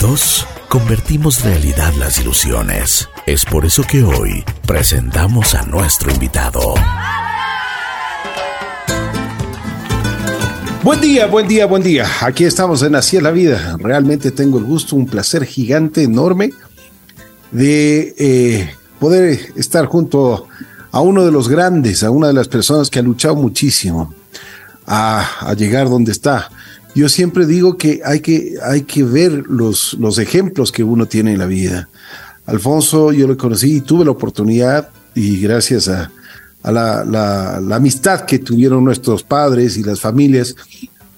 Juntos convertimos realidad las ilusiones. Es por eso que hoy presentamos a nuestro invitado. Buen día, buen día, buen día. Aquí estamos en Así es la vida. Realmente tengo el gusto, un placer gigante, enorme, de eh, poder estar junto a uno de los grandes, a una de las personas que ha luchado muchísimo a, llegar donde está. Yo siempre digo que hay que, hay que ver los, los ejemplos que uno tiene en la vida. Alfonso, yo lo conocí y tuve la oportunidad, y gracias a, la, la, amistad que tuvieron nuestros padres y las familias,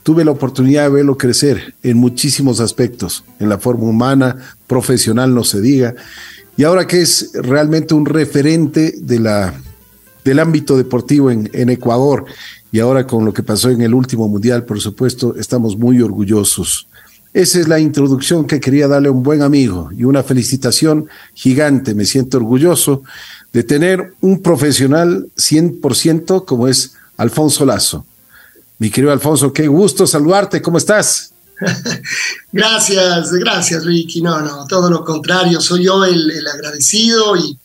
tuve la oportunidad de verlo crecer en muchísimos aspectos, en la forma humana, profesional, no se diga. Y ahora que es realmente un referente de la, del ámbito deportivo en, en Ecuador y ahora con lo que pasó en el último mundial, por supuesto, estamos muy orgullosos. Esa es la introducción que quería darle a un buen amigo y una felicitación gigante. Me siento orgulloso de tener un profesional 100% como es Alfonso Lazo. Mi querido Alfonso, qué gusto saludarte. ¿Cómo estás? gracias, gracias, Ricky. No, no, todo lo contrario. Soy yo el, el agradecido y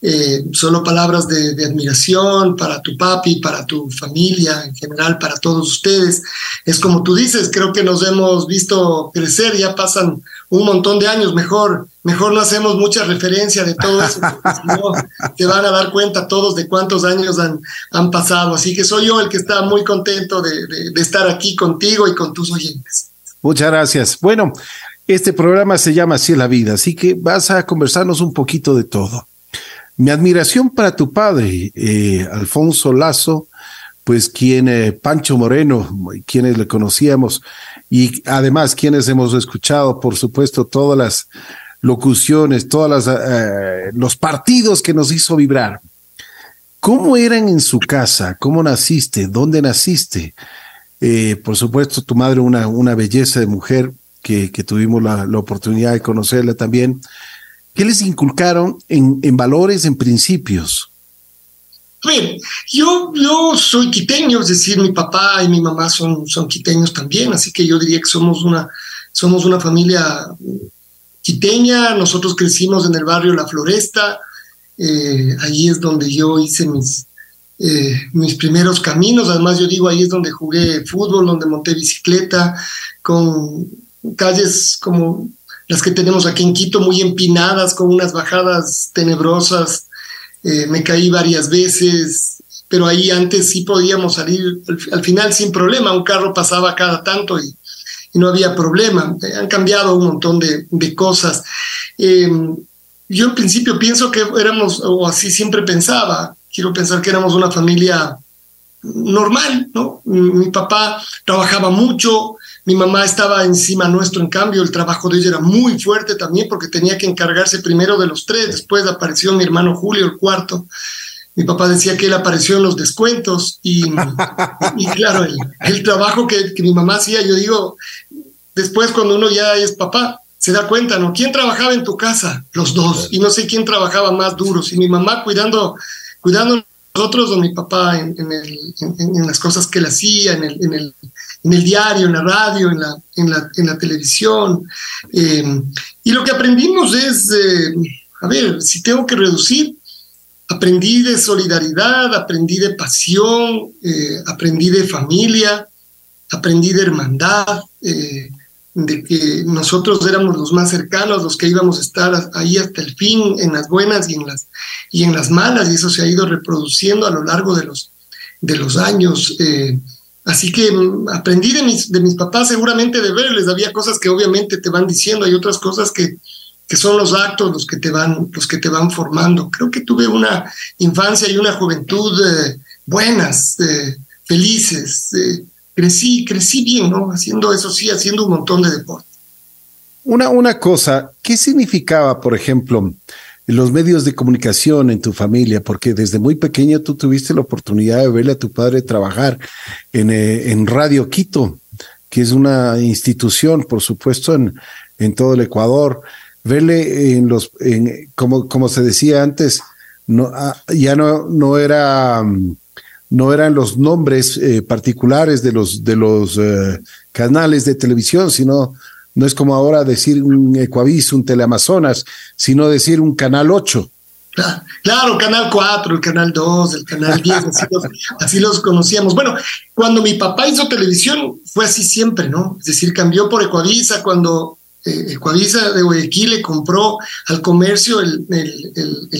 eh, solo palabras de, admiración para tu papi, para tu familia, en general, para todos ustedes. Es como tú dices, creo que nos hemos visto crecer, ya pasan un montón de años, mejor, mejor no hacemos mucha referencia de todo eso, porque no, te van a dar cuenta todos de cuántos años han, han pasado. Así que soy yo el que está muy contento de, de estar aquí contigo y con tus oyentes. Muchas gracias. Bueno, este programa se llama Así es la vida, así que vas a conversarnos un poquito de todo. Mi admiración para tu padre, eh, Alfonso Lazo, pues quien eh, Pancho Moreno, quienes le conocíamos y además quienes hemos escuchado, por supuesto, todas las locuciones, todos eh, los partidos que nos hizo vibrar. ¿Cómo eran en su casa? ¿Cómo naciste? ¿Dónde naciste? por supuesto, tu madre, una, una belleza de mujer que, que tuvimos la, la, oportunidad de conocerla también. ¿Qué les inculcaron en, en valores, en principios? A ver, yo, yo soy quiteño, es decir, mi papá y mi mamá son, son quiteños también, así que yo diría que somos una, somos una familia quiteña, nosotros crecimos en el barrio La Floresta, eh, ahí es donde yo hice mis, eh, mis primeros caminos, además yo digo, ahí es donde jugué fútbol, donde monté bicicleta, con calles como las que tenemos aquí en Quito, muy empinadas, con unas bajadas tenebrosas. Eh, me caí varias veces, pero ahí antes sí podíamos salir al, final sin problema. Un carro pasaba cada tanto y, no había problema. Han cambiado un montón de, cosas. Em, yo en principio pienso que éramos, o así siempre pensaba, quiero pensar que éramos una familia normal, ¿no? Mi papá trabajaba mucho, mi mamá estaba encima nuestro, en cambio el trabajo de ella era muy fuerte también porque tenía que encargarse primero de los tres, después apareció mi hermano Julio, el cuarto. Mi papá decía que él apareció en los descuentos y, y claro, el, trabajo que, mi mamá hacía, yo digo, después cuando uno ya es papá, se da cuenta, ¿no? ¿Quién trabajaba en tu casa? Los dos. Y no sé quién trabajaba más duro. Si mi mamá cuidando, cuidando nosotros o mi papá en, en, las cosas que él hacía, en el, en el, en el diario, en la radio, en la, en la, en la televisión. Eh, y lo que aprendimos es, eh, a ver, si tengo que reducir, aprendí de solidaridad, aprendí de pasión, eh, aprendí de familia, aprendí de hermandad, de que nosotros éramos los más cercanos, los que íbamos a estar ahí hasta el fin, en las buenas y en las, y en las malas, y eso se ha ido reproduciendo a lo largo de los, de los años. Así que mm, aprendí de mis, de mis papás seguramente de verles, había cosas que obviamente te van diciendo, hay otras cosas que, que son los actos los que te van, los que te van formando. Creo que tuve una infancia y una juventud eh, buenas, eh, felices. Eh, crecí, crecí bien, ¿no? Haciendo eso sí, haciendo un montón de deporte. Una, una cosa, ¿qué significaba, por ejemplo, los medios de comunicación en tu familia, porque desde muy pequeño tú tuviste la oportunidad de verle a tu padre trabajar en, eh, en Radio Quito, que es una institución, por supuesto, en, en todo el Ecuador. Verle en los, en, como, como se decía antes, no, ah, ya no, no era, no eran los nombres eh, particulares de los, de los eh, canales de televisión, sino no es como ahora decir un Ecuavis, un Teleamazonas, sino decir un Canal 8. Claro, Canal 4, el Canal 2, el Canal 10, así los, conocíamos. Bueno, cuando mi papá hizo televisión fue así siempre, ¿no? Es decir, cambió por Ecuavisa cuando eh, Ecuavisa de Guayaquil le compró al comercio el,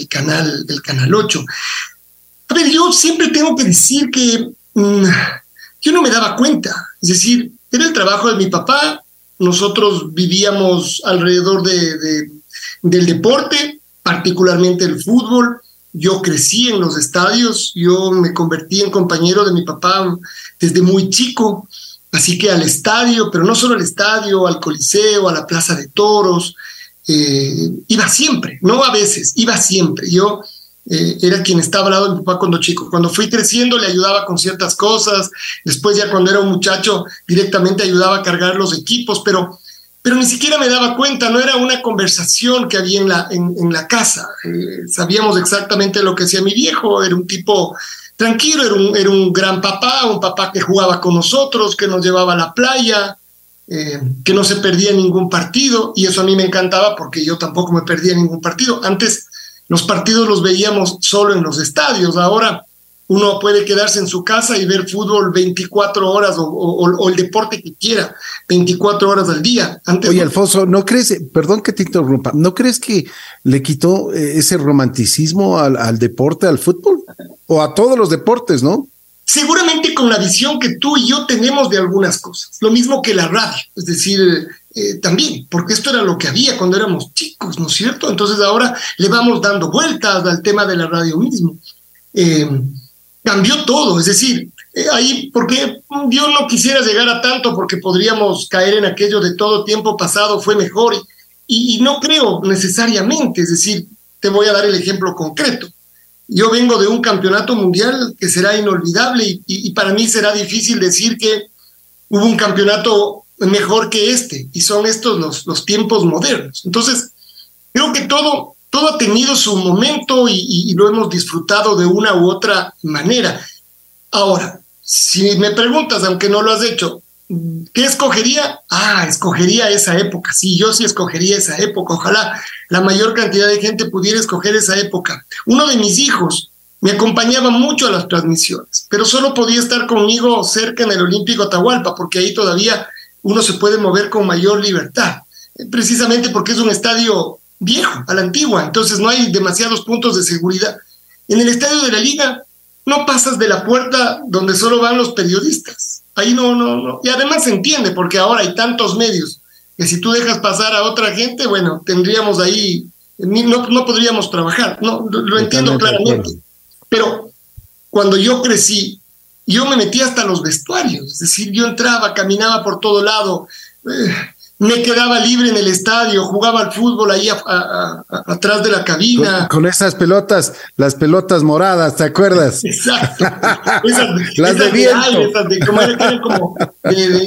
canal, el Canal 8. A ver, yo siempre tengo que decir que mm, yo no me daba cuenta. Es decir, era el trabajo de mi papá, nosotros vivíamos alrededor de, del deporte, particularmente el fútbol. Yo crecí en los estadios, yo me convertí en compañero de mi papá desde muy chico, así que al estadio, pero no solo al estadio, al coliseo, a la plaza de toros, eh, iba siempre, no a veces, iba siempre. Yo eh, era quien estaba al lado de mi papá cuando chico. Cuando fui creciendo le ayudaba con ciertas cosas, después ya cuando era un muchacho directamente ayudaba a cargar los equipos, pero, pero ni siquiera me daba cuenta, no era una conversación que había en la, en, la casa. Eh, sabíamos exactamente lo que hacía mi viejo, era un tipo tranquilo, era un, era un gran papá, un papá que jugaba con nosotros, que nos llevaba a la playa, eh, que no se perdía ningún partido, y eso a mí me encantaba porque yo tampoco me perdía ningún partido. Antes los partidos los veíamos solo en los estadios. Ahora uno puede quedarse en su casa y ver fútbol 24 horas o, el deporte que quiera, 24 horas al día. Oye, Alfonso, ¿no crees, perdón que te interrumpa, ¿no crees que le quitó eh, ese romanticismo al, al deporte, al fútbol? O a todos los deportes, ¿no? Seguramente con la visión que tú y yo tenemos de algunas cosas, lo mismo que la radio, es decir, eh, también, porque esto era lo que había cuando éramos chicos, ¿no es cierto? Entonces ahora le vamos dando vueltas al tema de la radio mismo. Eh, cambió todo, es decir, eh, ahí, porque yo no quisiera llegar a tanto porque podríamos caer en aquello de todo tiempo pasado fue mejor y, no creo necesariamente, es decir, te voy a dar el ejemplo concreto. Yo vengo de un campeonato mundial que será inolvidable y para mí será difícil decir que hubo un campeonato mejor que este, y son estos los, los tiempos modernos. Entonces, creo que todo, todo ha tenido su momento y, lo hemos disfrutado de una u otra manera. Ahora, si me preguntas, aunque no lo has hecho, ¿qué escogería? Ah, escogería esa época. Sí, yo sí escogería esa época. Ojalá la mayor cantidad de gente pudiera escoger esa época. Uno de mis hijos me acompañaba mucho a las transmisiones, pero solo podía estar conmigo cerca en el Olímpico Atahualpa, porque ahí todavía uno se puede mover con mayor libertad, precisamente porque es un estadio viejo, a la antigua, entonces no hay demasiados puntos de seguridad. En el estadio de la liga no pasas de la puerta donde solo van los periodistas. Ahí no, no, no. Y además se entiende, porque ahora hay tantos medios que si tú dejas pasar a otra gente, bueno, tendríamos ahí, no, no podríamos trabajar. No, lo entiendo claramente. Pero cuando yo crecí, yo me metí hasta los vestuarios, es decir, yo entraba, caminaba por todo lado, eh, me quedaba libre en el estadio, jugaba al fútbol ahí atrás de la cabina. Con, esas pelotas, las pelotas moradas, ¿te acuerdas? Exacto. las de viento.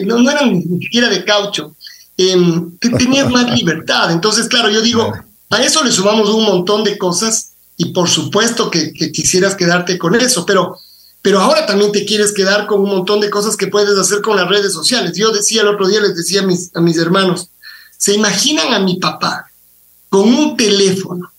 no, eran ni siquiera de caucho. Em, tenías más libertad. Entonces, claro, yo digo, a eso le sumamos un montón de cosas y por supuesto que quisieras quedarte con eso, pero pero ahora también te quieres quedar con un montón de cosas que puedes hacer con las redes sociales. Yo decía el otro día, les decía a mis, a mis hermanos, ¿se imaginan a mi papá con un teléfono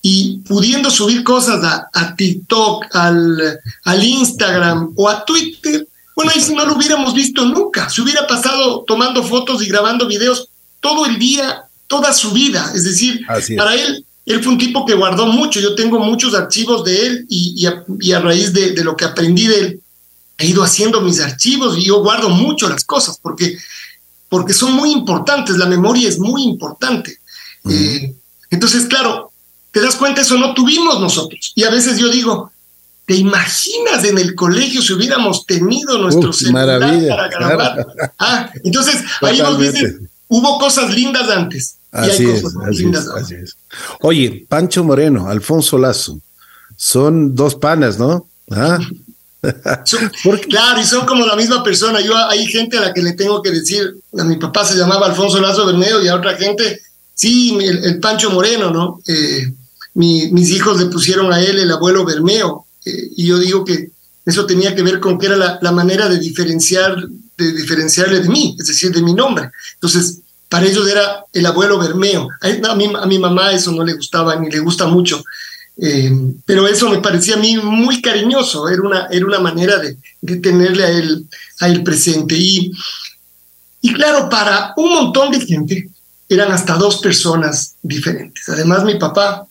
y pudiendo subir cosas a, a TikTok, al, al Instagram o a Twitter? Bueno, ahí si no lo hubiéramos visto nunca. Se hubiera pasado tomando fotos y grabando videos todo el día, toda su vida. Es decir, para él él fue un tipo que guardó mucho, yo tengo muchos archivos de él y, a, raíz de, lo que aprendí de él, he ido haciendo mis archivos y yo guardo mucho las cosas porque, porque son muy importantes, la memoria es muy importante. Eh, entonces, claro, te das cuenta, eso no tuvimos nosotros. Y a veces yo digo, ¿te imaginas en el colegio si hubiéramos tenido nuestro celular para grabar? Ah, entonces, ahí nos dicen, hubo cosas lindas antes Así es, así es, Oye, Pancho Moreno, Alfonso Lazo, son dos panas, ¿no? ¿Ah? claro, y son como la misma persona. Yo hay gente a la que le tengo que decir, a mi papá se llamaba Alfonso Lazo Bermeo y a otra gente, sí, el, Pancho Moreno, ¿no? Eh, mis hijos le pusieron a él el abuelo Bermeo, eh, y yo digo que eso tenía que ver con que era la, la manera de diferenciar, de diferenciarle de mí, es decir, de mi nombre. Entonces, para ellos era el abuelo Bermeo. A mi mamá eso no le gustaba ni le gusta mucho, eh, pero eso me parecía a mí muy cariñoso, era una, era una manera de, de tenerle a él, a él presente. Y, y claro, para un montón de gente eran hasta dos personas diferentes. Además, mi papá,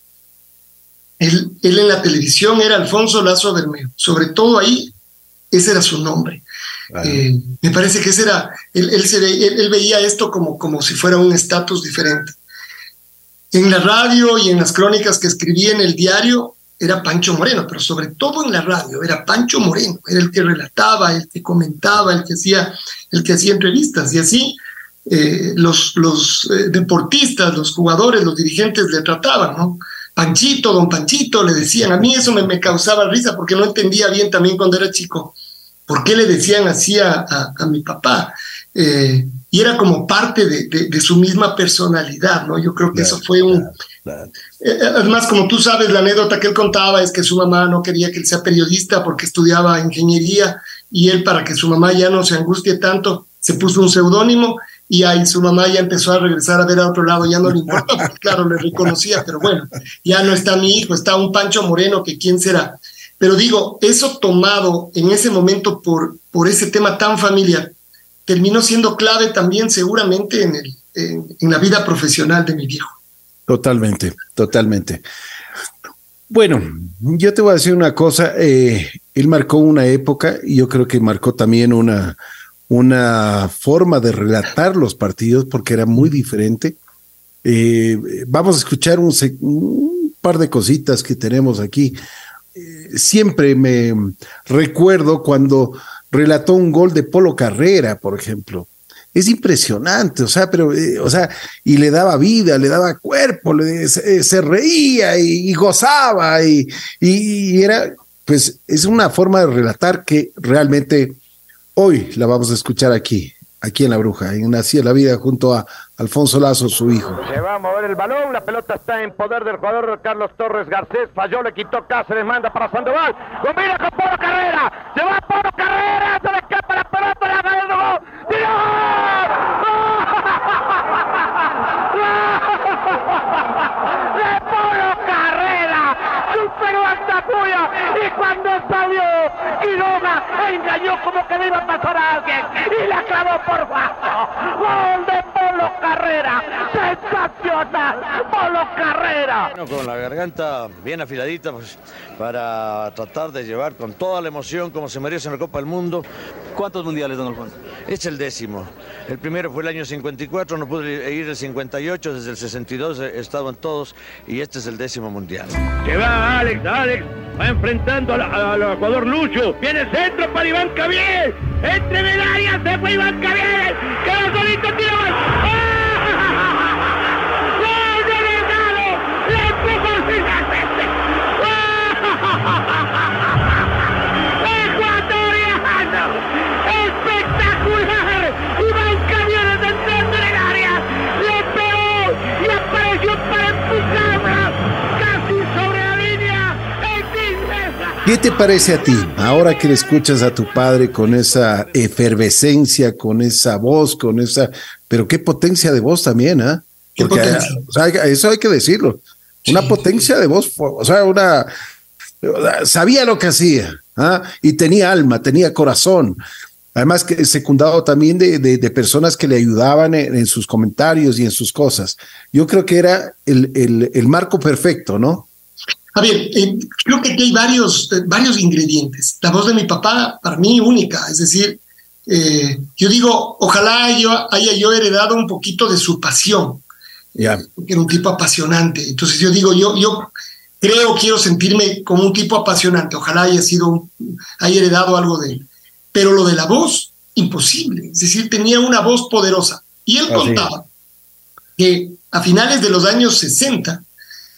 él, él en la televisión era Alfonso Lazo Bermeo, sobre todo ahí, ese era su nombre. Eh, me parece que ese era, él, se él, veía esto como, como si fuera un estatus diferente. En la radio y en las crónicas que escribía en el diario era Pancho Moreno, pero sobre todo en la radio era Pancho Moreno, era el que relataba, el que comentaba, el que hacía, el que hacía entrevistas. Y así eh, los, los eh, deportistas, los jugadores, los dirigentes le trataban, ¿no? Panchito, don Panchito, le decían, a mí eso me, me causaba risa porque no entendía bien también cuando era chico ¿Por qué le decían así a, mi papá? Eh, y era como parte de, su misma personalidad, ¿no? Yo creo que eso fue un... Eh, además, como tú sabes, la anécdota que él contaba es que su mamá no quería que él sea periodista porque estudiaba ingeniería y él, para que su mamá ya no se angustie tanto, se puso un seudónimo y ahí su mamá ya empezó a regresar a ver a otro lado, ya no le importa, porque claro, le reconocía, pero bueno, ya no está mi hijo, está un Pancho Moreno, que quién será. Pero digo, eso tomado en ese momento por, por ese tema tan familiar, terminó siendo clave también seguramente en, el, en, la vida profesional de mi viejo. Totalmente, totalmente. Bueno, yo te voy a decir una cosa, eh, él marcó una época y yo creo que marcó también una, una forma de relatar los partidos porque era muy diferente. Eh, vamos a escuchar un, un, par de cositas que tenemos aquí siempre me recuerdo cuando relató un gol de Polo Carrera, por ejemplo. Es impresionante, o sea, pero, eh, o sea, y le daba vida, le daba cuerpo, le, se, reía y, gozaba y, y, era, pues, es una forma de relatar que realmente hoy la vamos a escuchar aquí aquí en La Bruja, en Así la Vida, junto a Alfonso Lazo, su hijo. Se va a mover el balón, la pelota está en poder del jugador Carlos Torres Garcés, falló, le quitó Cáceres, manda para Sandoval, combina con Polo Carrera, se va Polo Carrera, se le escapa la pelota, la gana el gol, ¡De Polo Carrera! Superó a Tapuya y cuando salió Quiroga engañó como que le iba a pasar a alguien y la clavó por bajo. Gol de Polo Carrera. Sensacional. Polo Carrera. con la garganta bien afiladita pues, para tratar de llevar con toda la emoción como se merece en la Copa del Mundo. ¿Cuántos mundiales, don Alfonso? Es el décimo. El primero fue el año 54, no pude ir el 58, desde el 62 he estado en todos y este es el décimo mundial. Se Alex, Alex, va enfrentando al Ecuador Lucho. Viene el centro para Iván Cabiel. Entre medallas se fue Iván Cabiel. Queda solito, tiro. ¿Qué te parece a ti ahora que le escuchas a tu padre con esa efervescencia, con esa voz, con esa, pero qué potencia de voz también, ¿ah? eso hay que decirlo. Una potencia de voz, o sea, una sabía lo que hacía, ¿ah? y tenía alma, tenía corazón. Además, que secundado también de, de, personas que le ayudaban en, sus comentarios y en sus cosas. Yo creo que era el, el, el marco perfecto, ¿no? A ver, eh, creo que aquí hay varios, eh, varios ingredientes. La voz de mi papá, para mí, única. Es decir, eh, yo digo, ojalá yo haya yo heredado un poquito de su pasión. Yeah. Porque era un tipo apasionante. Entonces yo digo, yo, yo creo, quiero sentirme como un tipo apasionante. Ojalá haya sido, haya heredado algo de él. Pero lo de la voz, imposible. Es decir, tenía una voz poderosa. Y él contaba que a finales de los años 60,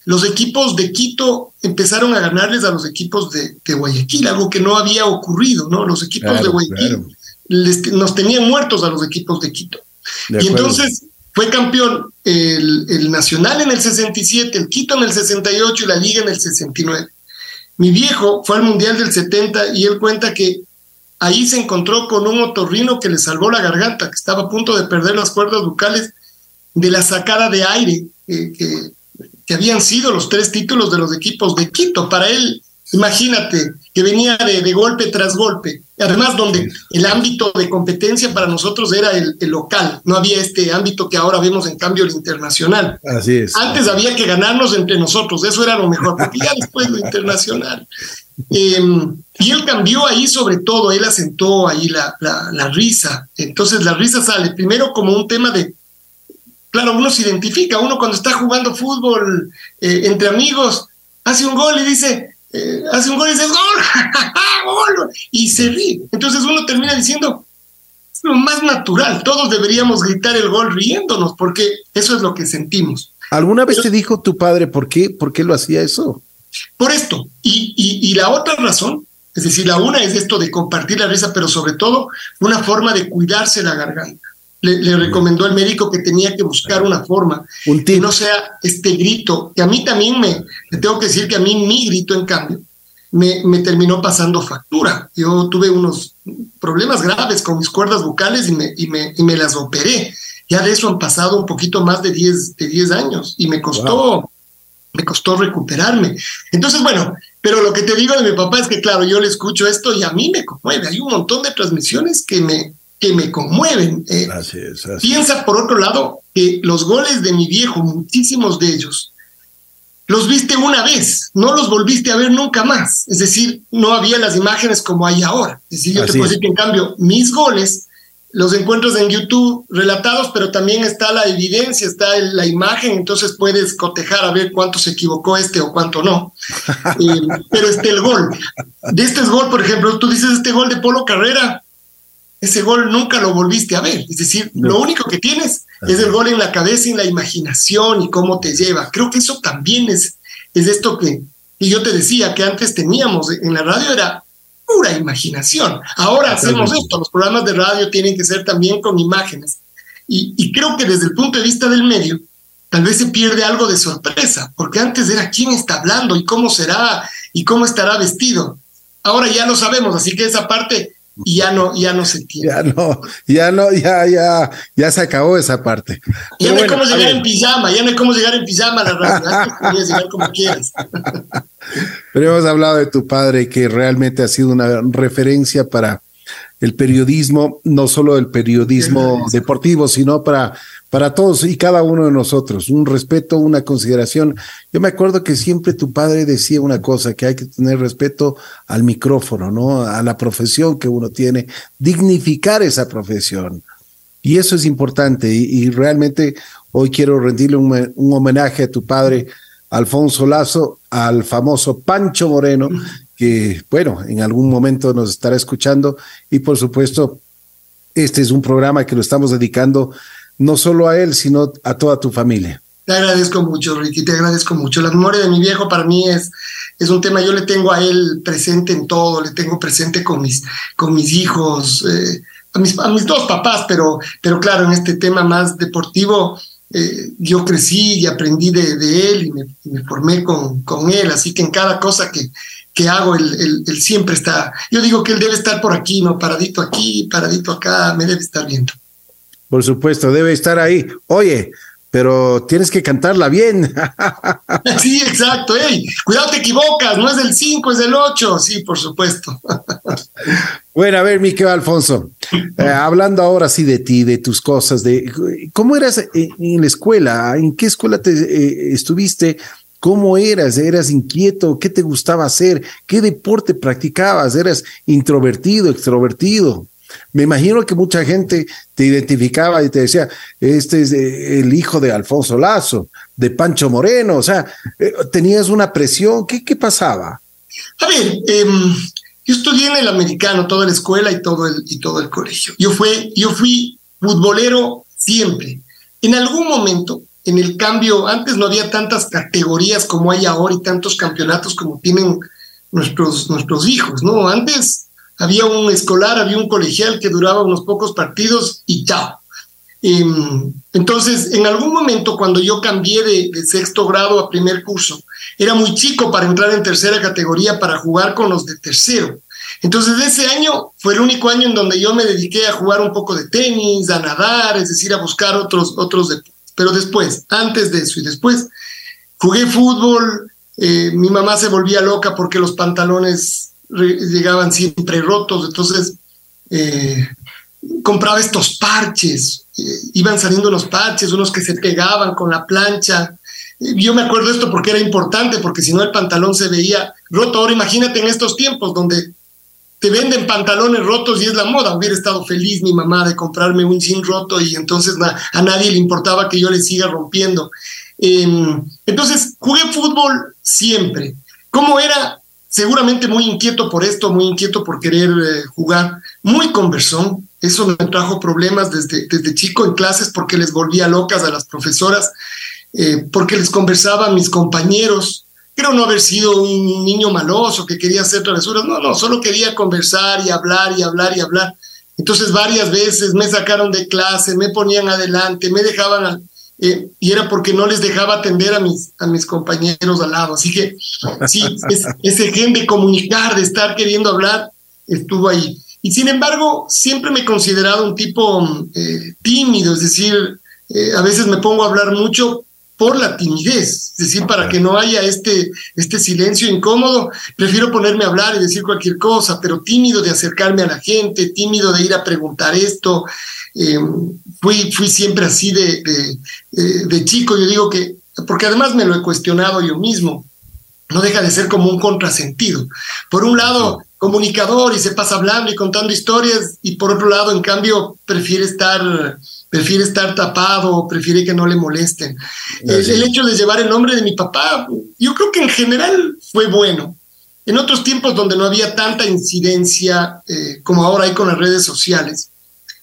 los equipos de Quito empezaron a ganarles a los equipos de, Guayaquil, algo que no había ocurrido, ¿no? Los equipos de Guayaquil nos tenían muertos a los equipos de Quito. y entonces fue campeón el, el, Nacional en el 67, el Quito en el 68 y la Liga en el 69. Mi viejo fue al Mundial del 70 y él cuenta que ahí se encontró con un otorrino que le salvó la garganta, que estaba a punto de perder las cuerdas bucales de la sacada de aire que, que habían sido los tres títulos de los equipos de Quito. Para él, imagínate que venía de, golpe tras golpe. Además, donde el ámbito de competencia para nosotros era el, local, no había este ámbito que ahora vemos en cambio el internacional. Así es. Antes había que ganarnos entre nosotros, eso era lo mejor, porque ya después lo internacional. Em, y él cambió ahí sobre todo, él asentó ahí la, la, risa. Entonces la risa sale primero como un tema de, claro, uno se identifica, uno cuando está jugando fútbol eh, entre amigos, hace un gol y dice, eh, hace un gol y dice, gol, y se ríe. Entonces uno termina diciendo, es lo más natural, todos deberíamos gritar el gol riéndonos, porque eso es lo que sentimos. ¿Alguna vez te dijo tu padre por qué, por qué lo hacía eso? Por esto. Y, y, la otra razón, es decir, la una es esto de compartir la risa, pero sobre todo una forma de cuidarse la garganta. Le, recomendó al médico que tenía que buscar una forma que no sea este grito, que a mí también me, tengo que decir que a mí mi grito, en cambio, me, me, terminó pasando factura. Yo tuve unos problemas graves con mis cuerdas vocales y me, y me, y me las operé. Ya de eso han pasado un poquito más de 10 de diez años y me costó me costó recuperarme. Entonces, bueno, pero lo que te digo de mi papá es que, claro, yo le escucho esto y a mí me conmueve. Hay un montón de transmisiones que me, que me conmueven. Eh, piensa, por otro lado, que los goles de mi viejo, muchísimos de ellos, los viste una vez, no los volviste a ver nunca más. Es decir, no había las imágenes como hay ahora. Es decir, yo te puedo decir que en cambio mis goles los encuentros en YouTube relatados, pero también está la evidencia, está la imagen, entonces puedes cotejar a ver cuánto se equivocó este o cuánto no. Eh, pero este el gol. De este es gol, por ejemplo, tú dices este gol de Polo Carrera, ese gol nunca lo volviste a ver. Es decir, lo único que tienes es el gol en la cabeza y en la imaginación y cómo te lleva. Creo que eso también es, es esto que, y yo te decía que antes teníamos en la radio, era pura imaginación. Ahora hacemos esto, los programas de radio tienen que ser también con imágenes. Y, creo que desde el punto de vista del medio, tal vez se pierde algo de sorpresa, porque antes era quién está hablando y cómo será y cómo estará vestido. Ahora ya lo sabemos, así que esa parte ya no, ya no se tiene. Ya no, ya no, ya, ya, ya se acabó esa parte. Ya no hay cómo llegar en pijama, ya no hay cómo llegar en pijama la radio, puedes llegar como quieras. Pero hemos hablado de tu padre que realmente ha sido una referencia para el periodismo, no solo el periodismo deportivo, sino para, para todos y cada uno de nosotros. Un respeto, una consideración. Yo me acuerdo que siempre tu padre decía una cosa, que hay que tener respeto al micrófono, ¿no? A la profesión que uno tiene, dignificar esa profesión. Y eso es importante. Y, realmente hoy quiero rendirle un, un homenaje a tu padre, Alfonso Lazo, al famoso Pancho Moreno, que, bueno, en algún momento nos estará escuchando y por supuesto, este es un programa que lo estamos dedicando no solo a él, sino a toda tu familia. Te agradezco mucho, Ricky, te agradezco mucho. La memoria de mi viejo para mí es, es un tema, yo le tengo a él presente en todo, le tengo presente con mis, con mis hijos, eh, a, mis, a mis dos papás, pero, pero claro, en este tema más deportivo, eh, yo crecí y aprendí de, él y me, formé con, con, él, así que en cada cosa que, que hago, él, él, siempre está, yo digo que él debe estar por aquí, ¿no? Paradito aquí, paradito acá, me debe estar viendo. Por supuesto, debe estar ahí. Oye, pero tienes que cantarla bien. Sí, exacto. cuidado, te equivocas, no es del 5, es del 8. Sí, por supuesto. Bueno, a ver, Miquel Alfonso, eh, hablando ahora sí de ti, de tus cosas, de cómo eras en la escuela, en qué escuela te eh, estuviste, cómo eras, eras inquieto, qué te gustaba hacer, qué deporte practicabas, eras introvertido, extrovertido. Me imagino que mucha gente te identificaba y te decía, este es el hijo de Alfonso Lazo, de Pancho Moreno, o sea, eh, tenías una presión, ¿qué, qué pasaba? A ver, em, yo estudié en el americano, toda la escuela y todo el, y todo el colegio. Yo, fue, yo fui futbolero siempre. En algún momento, en el cambio, antes no había tantas categorías como hay ahora y tantos campeonatos como tienen nuestros, nuestros hijos, ¿no? Antes había un escolar, había un colegial que duraba unos pocos partidos y chao. Em, entonces, en algún momento cuando yo cambié de, sexto grado a primer curso, era muy chico para entrar en tercera categoría para jugar con los de tercero. Entonces, ese año fue el único año en donde yo me dediqué a jugar un poco de tenis, a nadar, es decir, a buscar otros, otros deportes. pero después, antes de eso y después, jugué fútbol, eh, mi mamá se volvía loca porque los pantalones llegaban siempre rotos, entonces eh, compraba estos parches, eh, iban saliendo los parches, unos que se pegaban con la plancha. Yo me acuerdo esto porque era importante, porque si no el pantalón se veía roto. Ahora imagínate en estos tiempos donde te venden pantalones rotos y es la moda. Hubiera estado feliz mi mamá de comprarme un jean roto y entonces a nadie le importaba que yo le siga rompiendo. Em, entonces, jugué fútbol siempre. ¿Cómo era? Seguramente muy inquieto por esto, muy inquieto por querer eh, jugar, muy conversón. Eso me trajo problemas desde, desde chico en clases porque les volvía locas a las profesoras, eh, porque les conversaba a mis compañeros, Creo no haber sido un niño maloso que quería hacer travesuras, no, no, solo quería conversar y hablar y hablar y hablar. Entonces varias veces me sacaron de clase, me ponían adelante, me dejaban, eh, y era porque no les dejaba atender a mis, a mis compañeros al lado. Así que sí, ese gen de comunicar, de estar queriendo hablar, estuvo ahí. Y sin embargo, siempre me he considerado un tipo eh, tímido, es decir, eh, a veces me pongo a hablar mucho, por la timidez, es decir, para que no haya este, este silencio incómodo, prefiero ponerme a hablar y decir cualquier cosa, pero tímido de acercarme a la gente, tímido de ir a preguntar esto. Eh, fui, fui siempre así de, de, eh, de chico, yo digo que, porque además me lo he cuestionado yo mismo, no deja de ser como un contrasentido. Por un lado, comunicador y se pasa hablando y contando historias, y por otro lado, en cambio, prefiere estar prefiere estar tapado, prefiere que no le molesten. El, hecho de llevar el nombre de mi papá, yo creo que en general fue bueno. En otros tiempos donde no había tanta incidencia eh, como ahora hay con las redes sociales,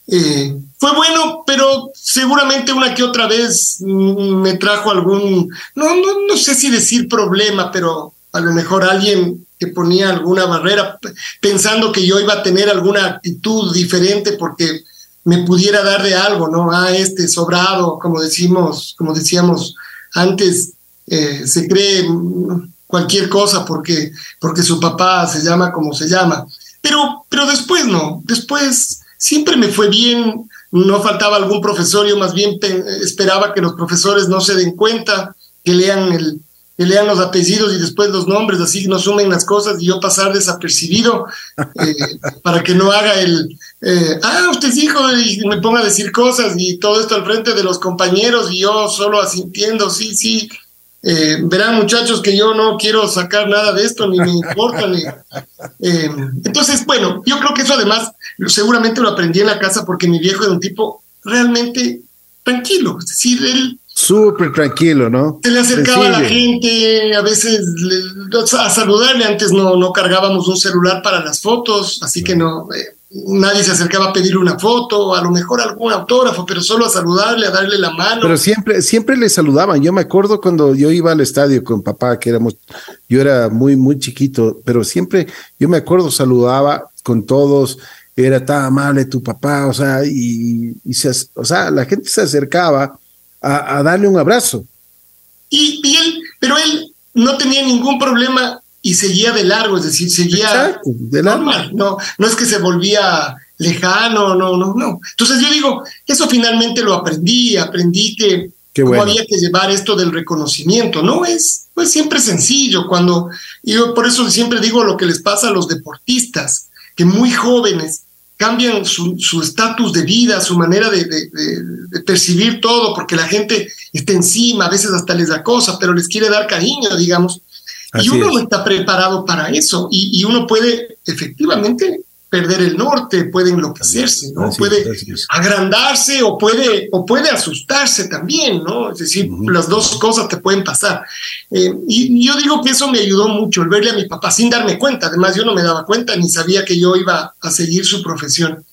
eh, fue bueno, pero seguramente una que otra vez mm, me trajo algún, no, no, no sé si decir problema, pero a lo mejor alguien que ponía alguna barrera pensando que yo iba a tener alguna actitud diferente porque me pudiera dar de algo, ¿no? Ah, este sobrado, como decimos, como decíamos antes, eh, se cree cualquier cosa porque, porque su papá se llama como se llama. Pero, pero después no, después siempre me fue bien, no faltaba algún profesor, yo más bien esperaba que los profesores no se den cuenta, que lean el, lean los apellidos y después los nombres, así no sumen las cosas y yo pasar desapercibido eh, para que no haga el, eh, ah, usted es hijo y me ponga a decir cosas y todo esto al frente de los compañeros y yo solo asintiendo, sí, sí. Eh, verán muchachos que yo no quiero sacar nada de esto, ni me importa. ni, entonces, bueno, yo creo que eso además seguramente lo aprendí en la casa porque mi viejo era un tipo realmente tranquilo, es decir, él Súper tranquilo, ¿no? Se le acercaba a la gente, a veces a saludarle. Antes no, no cargábamos un celular para las fotos, así que no, eh, nadie se acercaba a pedir una foto, a lo mejor algún autógrafo, pero solo a saludarle, a darle la mano. Pero siempre, siempre le saludaban. Yo me acuerdo cuando yo iba al estadio con papá, que éramos, yo era muy, muy chiquito, pero siempre, yo me acuerdo, saludaba con todos, era tan amable tu papá, o sea, y, y se, o sea, la gente se acercaba a, darle un abrazo. Y, él, pero él no tenía ningún problema y seguía de largo, es decir, seguía de normal, no, no es que se volvía lejano, no, no, no. Entonces yo digo, eso finalmente lo aprendí, aprendí que cómo había que llevar esto del reconocimiento, no es pues siempre sencillo cuando, yo por eso siempre digo lo que les pasa a los deportistas, que muy jóvenes cambian su estatus de vida, su manera de, percibir todo, porque la gente está encima, a veces hasta les da cosa, pero les quiere dar cariño, digamos. y uno no está preparado para eso, y, y uno puede efectivamente perder el norte, puede enloquecerse, ¿no? puede agrandarse o puede, o puede asustarse también, ¿no? Es decir, las dos cosas te pueden pasar. Eh, y yo digo que eso me ayudó mucho, el verle a mi papá sin darme cuenta. Además, yo no me daba cuenta ni sabía que yo iba a seguir su profesión.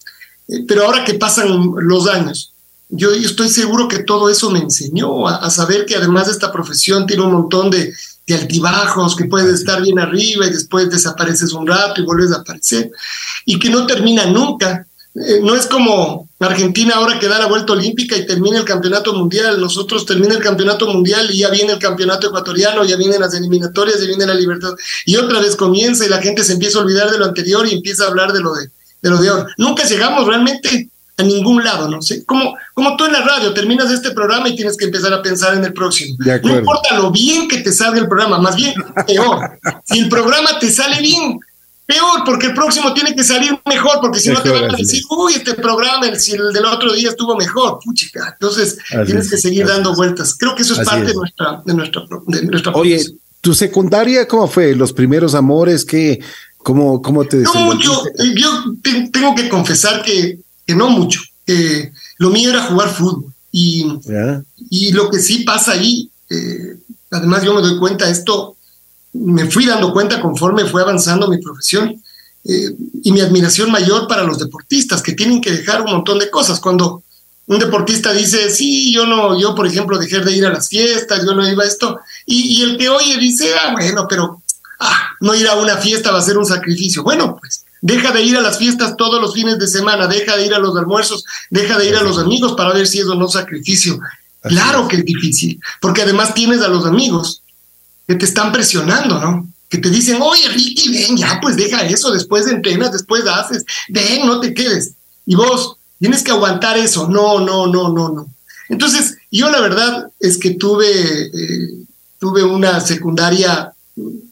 Eh, pero ahora que pasan los años, yo, estoy seguro que todo eso me enseñó a saber que además de esta profesión tiene un montón de, de altibajos, que puedes estar bien arriba y después desapareces un rato y vuelves a aparecer, y que no termina nunca. Eh, no es como Argentina ahora que da la vuelta olímpica y termina el campeonato mundial. Nosotros termina el campeonato mundial y ya viene el campeonato ecuatoriano, ya vienen las eliminatorias, ya viene la libertad. Y otra vez comienza y la gente se empieza a olvidar de lo anterior y empieza a hablar de lo de, de lo de ahora. Nunca llegamos realmente a ningún lado, ¿no? sé como, como tú en la radio, terminas este programa y tienes que empezar a pensar en el próximo. No importa lo bien que te salga el programa, más bien peor. si el programa te sale bien, peor, porque el próximo tiene que salir mejor, porque si no te van a decir, uy, este programa, el, si el del otro día estuvo mejor, puchica. Entonces tienes que seguir dando vueltas. Creo que eso es parte de nuestra, de nuestra, de nuestra Oye, ¿tu secundaria cómo fue? ¿Los primeros amores? ¿qué, cómo, ¿Cómo te No mucho. Yo tengo que confesar que, que no mucho. lo mío era jugar fútbol. Y, y lo que sí pasa ahí, eh, además yo me doy cuenta, esto me fui dando cuenta conforme fue avanzando mi profesión eh, y mi admiración mayor para los deportistas que tienen que dejar un montón de cosas. Cuando un deportista dice, sí, yo no, yo por ejemplo dejé de ir a las fiestas, yo no iba a esto, y, el que oye dice, ah, bueno, pero ah, no ir a una fiesta va a ser un sacrificio. Bueno, pues deja de ir a las fiestas todos los fines de semana, deja de ir a los almuerzos, deja de ir a los amigos para ver si es o no sacrificio. Claro que es difícil, porque además tienes a los amigos que te están presionando, ¿no? Que te dicen, oye, Ricky, ven, ya, pues deja eso, después entrenas, después haces, ven, no te quedes. Y vos tienes que aguantar eso, no, no, no, no, no. Entonces, yo la verdad es que tuve, eh, tuve una secundaria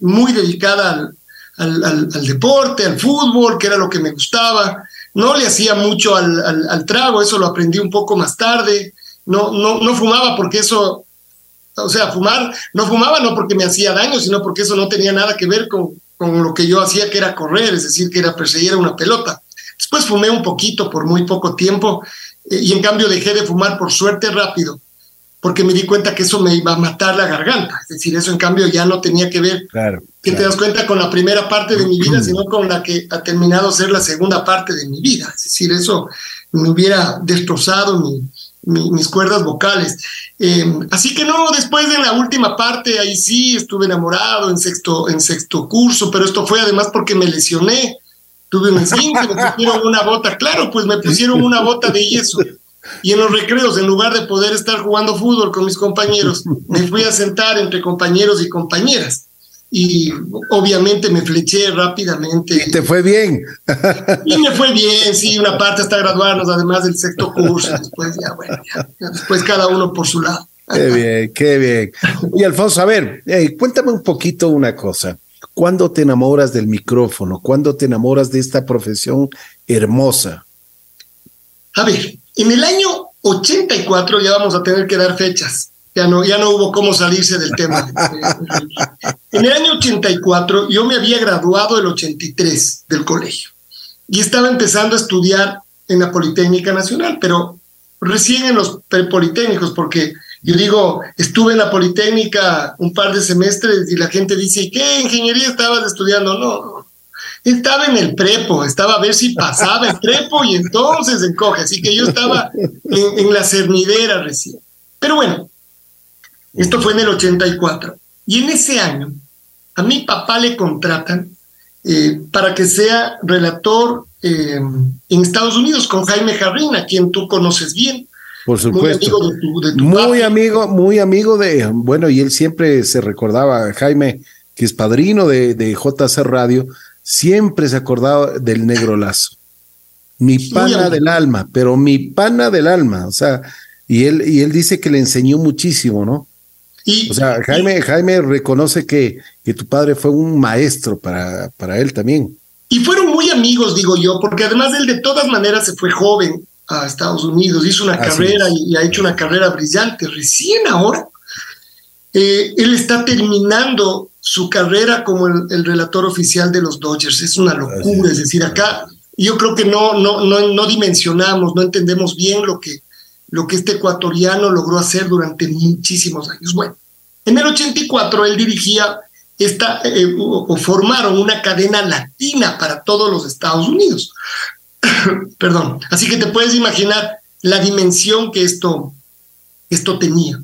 muy dedicada al, al, deporte, al fútbol, que era lo que me gustaba. No le hacía mucho al, al, trago, eso lo aprendí un poco más tarde. No, no, no fumaba porque eso o sea, fumar, no fumaba no porque me hacía daño, sino porque eso no tenía nada que ver con, con lo que yo hacía, que era correr, es decir, que era perseguir una pelota. Después fumé un poquito por muy poco tiempo eh, y en cambio dejé de fumar por suerte rápido, porque me di cuenta que eso me iba a matar la garganta. Es decir, eso en cambio ya no tenía que ver, claro, que te das cuenta con la primera parte de mi vida, sino con la que ha terminado ser la segunda parte de mi vida. Es decir, eso me hubiera destrozado mi, mis cuerdas vocales. Eh, así que no, después de la última parte, ahí sí estuve enamorado en sexto, en sexto curso, pero esto fue además porque me lesioné. Tuve un esguince, me pusieron una bota, claro, pues me pusieron una bota de yeso. Y en los recreos, en lugar de poder estar jugando fútbol con mis compañeros, me fui a sentar entre compañeros y compañeras y obviamente me fleché rápidamente. ¿Y te fue bien? Y me fue bien, sí, una parte está graduarnos, además del sexto curso, después ya, bueno, después cada uno por su lado. Qué bien, qué bien. Y Alfonso, a ver, cuéntame un poquito una cosa. ¿Cuándo te enamoras del micrófono? ¿Cuándo te enamoras de esta profesión hermosa? A ver, en el año 84 ya vamos a tener que dar fechas ya no, ya no hubo cómo salirse del tema. en el año 84 yo me había graduado el 83 del colegio y estaba empezando a estudiar en la Politécnica Nacional, pero recién en los politécnicos, porque yo digo, estuve en la Politécnica un par de semestres y la gente dice, ¿qué ingeniería estabas estudiando? No, estaba en el prepo, estaba a ver si pasaba el prepo y entonces encoge, así que yo estaba en, en la cernidera recién. Pero bueno, esto fue en el 84. Y en ese año, a mi papá le contratan eh, para que sea relator eh, en Estados Unidos con Jaime Jarrín, a quien tú conoces bien. Por supuesto. Muy amigo de tu, de tu muy amigo, muy amigo de, bueno, y él siempre se recordaba, Jaime, que es padrino de, de JC Radio, siempre se acordaba del negro lazo. Mi pana del alma, pero mi pana del alma, o sea, y él, y él dice que le enseñó muchísimo, ¿no? o sea, Jaime, Jaime reconoce que, que tu padre fue un maestro para, para él también. Y fueron muy amigos, digo yo, porque además él de todas maneras se fue joven a Estados Unidos, hizo una carrera y, ha hecho una carrera brillante. Recién ahora, eh, él está terminando su carrera como el, relator oficial de los Dodgers. Es una locura, es decir, acá yo creo que no, no, no, no dimensionamos, no entendemos bien lo que, lo que este ecuatoriano logró hacer durante muchísimos años. Bueno, en el 84 él dirigía esta, eh, o, formaron una cadena latina para todos los Estados Unidos. Perdón. Así que te puedes imaginar la dimensión que esto, esto tenía.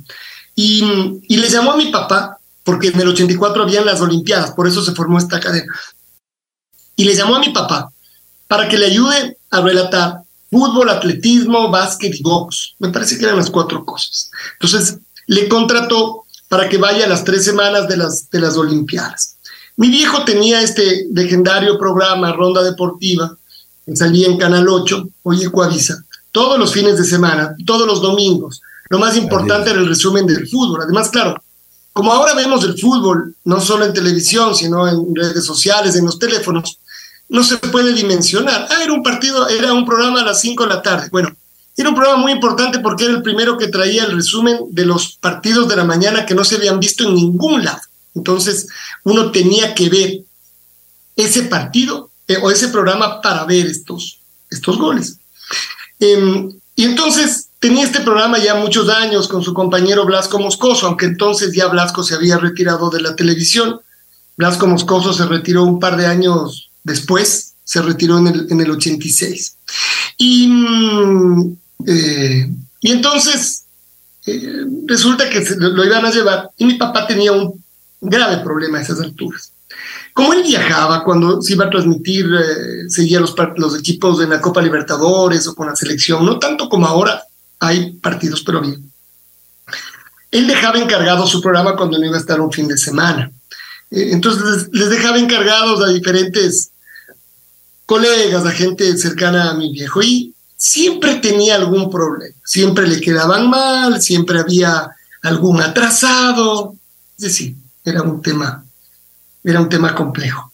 Y, y le llamó a mi papá, porque en el 84 habían las Olimpiadas, por eso se formó esta cadena. Y le llamó a mi papá para que le ayude a relatar fútbol, atletismo, básquet y box. Me parece que eran las cuatro cosas. Entonces, le contrató para que vaya a las tres semanas de las, de las Olimpiadas. Mi viejo tenía este legendario programa, Ronda Deportiva, que salía en Canal 8, hoy Ecuavisa, todos los fines de semana, todos los domingos. Lo más importante era el resumen del fútbol. Además, claro, como ahora vemos el fútbol, no solo en televisión, sino en redes sociales, en los teléfonos, no se puede dimensionar. Ah, era un partido, era un programa a las 5 de la tarde. Bueno, era un programa muy importante porque era el primero que traía el resumen de los partidos de la mañana que no se habían visto en ningún lado. Entonces, uno tenía que ver ese partido eh, o ese programa para ver estos, estos goles. Em, y entonces tenía este programa ya muchos años con su compañero Blasco Moscoso, aunque entonces ya Blasco se había retirado de la televisión. Blasco Moscoso se retiró un par de años después, se retiró en el, en el 86. Y, mm, eh, y entonces eh, resulta que lo iban a llevar y mi papá tenía un grave problema a esas alturas. Como él viajaba cuando se iba a transmitir, eh, seguía los, los equipos de la Copa Libertadores o con la selección, no tanto como ahora hay partidos, pero bien. Él dejaba encargado su programa cuando no iba a estar un fin de semana. Eh, entonces les, dejaba encargados a diferentes colegas, a gente cercana a mi viejo, y siempre tenía algún problema, siempre le quedaban mal, siempre había algún atrasado, es decir, era un tema era un tema complejo.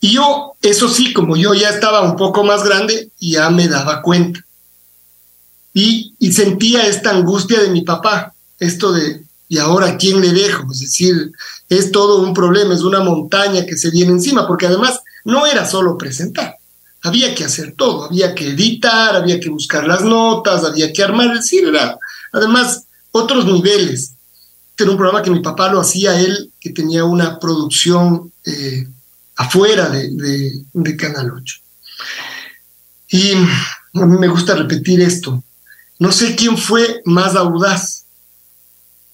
Y yo, eso sí, como yo ya estaba un poco más grande, ya me daba cuenta. Y, sentía esta angustia de mi papá, esto de, ¿y ahora quién le dejo? Es decir, es todo un problema, es una montaña que se viene encima, porque además no era solo presentar, había que hacer todo, había que editar, había que buscar las notas, había que armar, es decir, era además otros niveles era un programa que mi papá lo hacía él, que tenía una producción eh, afuera de, de, Canal 8. Y a mí me gusta repetir esto. No sé quién fue más audaz.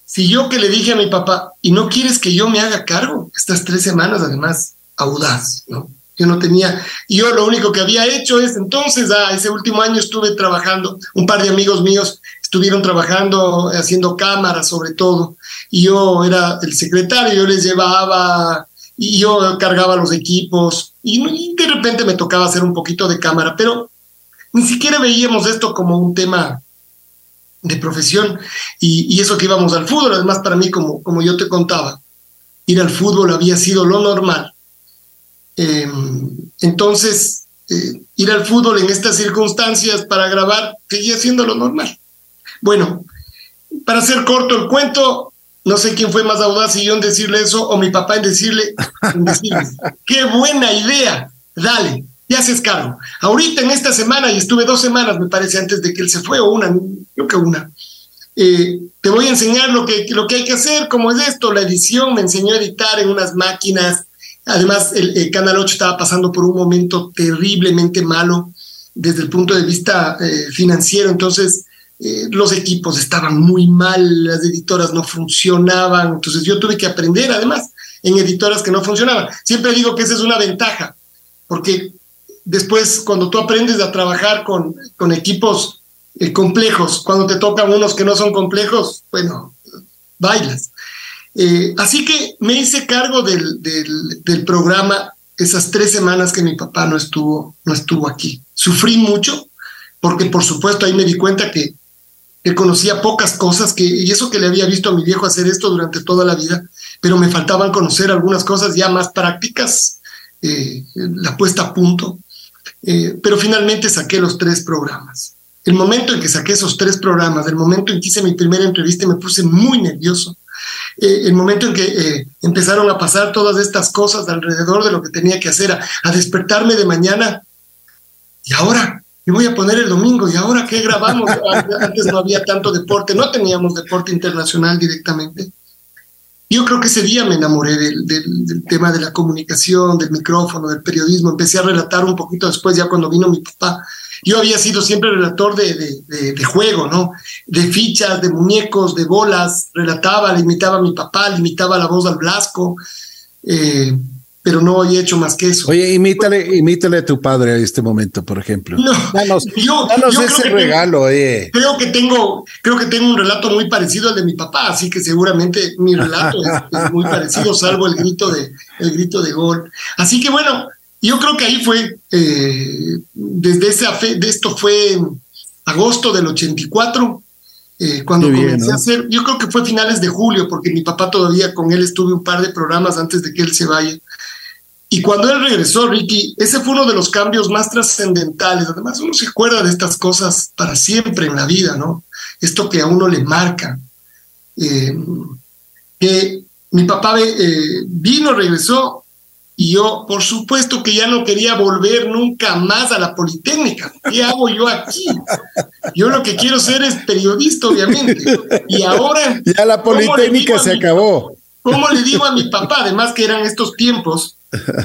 Si yo que le dije a mi papá, y no quieres que yo me haga cargo, estas tres semanas además, audaz, ¿no? Yo no tenía, yo lo único que había hecho es entonces, ah, ese último año estuve trabajando, un par de amigos míos estuvieron trabajando, haciendo cámaras sobre todo, y yo era el secretario, yo les llevaba y yo cargaba los equipos, y, de repente me tocaba hacer un poquito de cámara, pero ni siquiera veíamos esto como un tema de profesión, y, y eso que íbamos al fútbol, además para mí, como, como yo te contaba, ir al fútbol había sido lo normal. Em, entonces, eh, ir al fútbol en estas circunstancias para grabar seguía siendo lo normal. Bueno, para hacer corto el cuento, no sé quién fue más audaz, si yo en decirle eso o mi papá en decirle, qué buena idea, dale, ya haces cargo. Ahorita en esta semana, y estuve dos semanas, me parece, antes de que él se fue, o una, creo que una, eh, te voy a enseñar lo que, lo que hay que hacer, cómo es esto, la edición, me enseñó a editar en unas máquinas. Además, el, Canal 8 estaba pasando por un momento terriblemente malo desde el punto de vista eh, financiero, entonces eh, los equipos estaban muy mal, las editoras no funcionaban, entonces yo tuve que aprender además en editoras que no funcionaban. Siempre digo que esa es una ventaja, porque después cuando tú aprendes a trabajar con, con equipos eh, complejos, cuando te tocan unos que no son complejos, bueno, bailas. Eh, así que me hice cargo del, del, programa esas tres semanas que mi papá no estuvo, no estuvo aquí. Sufrí mucho, porque por supuesto ahí me di cuenta que, que conocía pocas cosas, que, y eso que le había visto a mi viejo hacer esto durante toda la vida, pero me faltaban conocer algunas cosas ya más prácticas, eh, la puesta a punto. Eh, pero finalmente saqué los tres programas. El momento en que saqué esos tres programas, el momento en que hice mi primera entrevista, me puse muy nervioso eh, el momento en que eh, empezaron a pasar todas estas cosas alrededor de lo que tenía que hacer, a, despertarme de mañana. Y ahora, me voy a poner el domingo, y ahora qué grabamos. Antes no había tanto deporte, no teníamos deporte internacional directamente. Yo creo que ese día me enamoré del, tema de la comunicación, del micrófono, del periodismo. Empecé a relatar un poquito después, ya cuando vino mi papá yo había sido siempre relator de, de, juego, ¿no? De fichas, de muñecos, de bolas, relataba, le imitaba a mi papá, le imitaba la voz al Blasco, eh, pero no había hecho más que eso. Oye, imítale, imítale a tu padre a este momento, por ejemplo. No, danos, yo, ese regalo, oye. Creo que tengo, creo que tengo un relato muy parecido al de mi papá, así que seguramente mi relato es, muy parecido, salvo el grito de, el grito de gol. Así que bueno, yo creo que ahí fue, eh, desde ese de esto fue agosto del 84, eh, cuando comencé a hacer, yo creo que fue finales de julio, porque mi papá todavía con él estuve un par de programas antes de que él se vaya. Y cuando él regresó, Ricky, ese fue uno de los cambios más trascendentales. Además, uno se acuerda de estas cosas para siempre en la vida, ¿no? Esto que a uno le marca. Eh, que mi papá eh, vino, regresó, y yo, por supuesto que ya no quería volver nunca más a la Politécnica. ¿Qué hago yo aquí? Yo lo que quiero ser es periodista, obviamente. Y ahora... Ya la Politécnica se acabó. ¿Cómo le digo a mi papá? Además que eran estos tiempos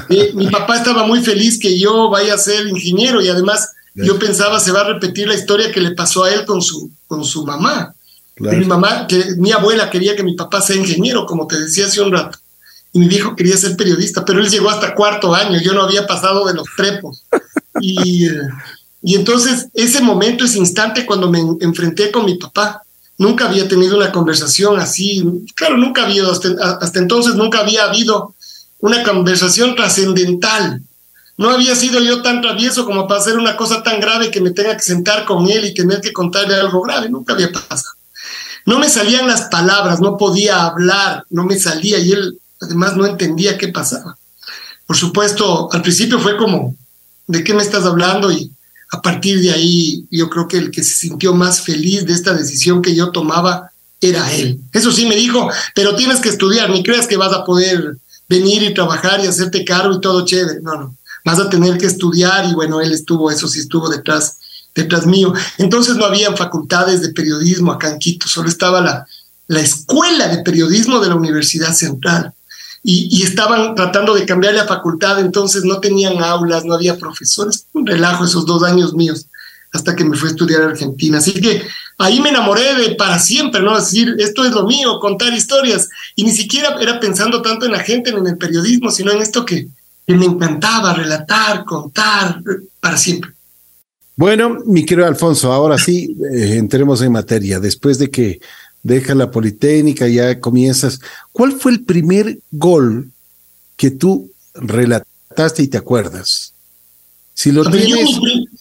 eh, mi papá estaba muy feliz que yo vaya a ser ingeniero y además yo pensaba se va a repetir la historia que le pasó a él con su, con su mamá. Mi mamá, que mi abuela quería que mi papá sea ingeniero, como te decía hace un rato, y mi viejo quería ser periodista, pero él llegó hasta cuarto año, yo no había pasado de los trepos. Y, y entonces ese momento, ese instante cuando me enfrenté con mi papá, nunca había tenido una conversación así, claro, nunca había, hasta, hasta entonces nunca había habido una conversación trascendental. No había sido yo tan travieso como para hacer una cosa tan grave que me tenga que sentar con él y tener que contarle algo grave. Nunca había pasado. No me salían las palabras, no podía hablar, no me salía y él además no entendía qué pasaba. Por supuesto, al principio fue como, ¿de qué me estás hablando? Y a partir de ahí yo creo que el que se sintió más feliz de esta decisión que yo tomaba era él. Eso sí me dijo, pero tienes que estudiar, ni creas que vas a poder venir y trabajar y hacerte cargo y todo chévere. No, no. Vas a tener que estudiar y bueno, él estuvo, eso sí estuvo detrás, detrás mío. Entonces no había facultades de periodismo acá en Quito, solo estaba la, la escuela de periodismo de la Universidad Central. Y, y, estaban tratando de cambiar la facultad, entonces no tenían aulas, no había profesores. Un relajo esos dos años míos hasta que me fui a estudiar a Argentina. Así que ahí me enamoré de para siempre, ¿no? Es decir, esto es lo mío, contar historias. Y ni siquiera era pensando tanto en la gente, en el periodismo, sino en esto que, me encantaba, relatar, contar, para siempre. Bueno, mi querido Alfonso, ahora sí, eh, entremos en materia. Después de que deja la Politécnica, ya comienzas. ¿Cuál fue el primer gol que tú relataste y te acuerdas? Si lo tienes,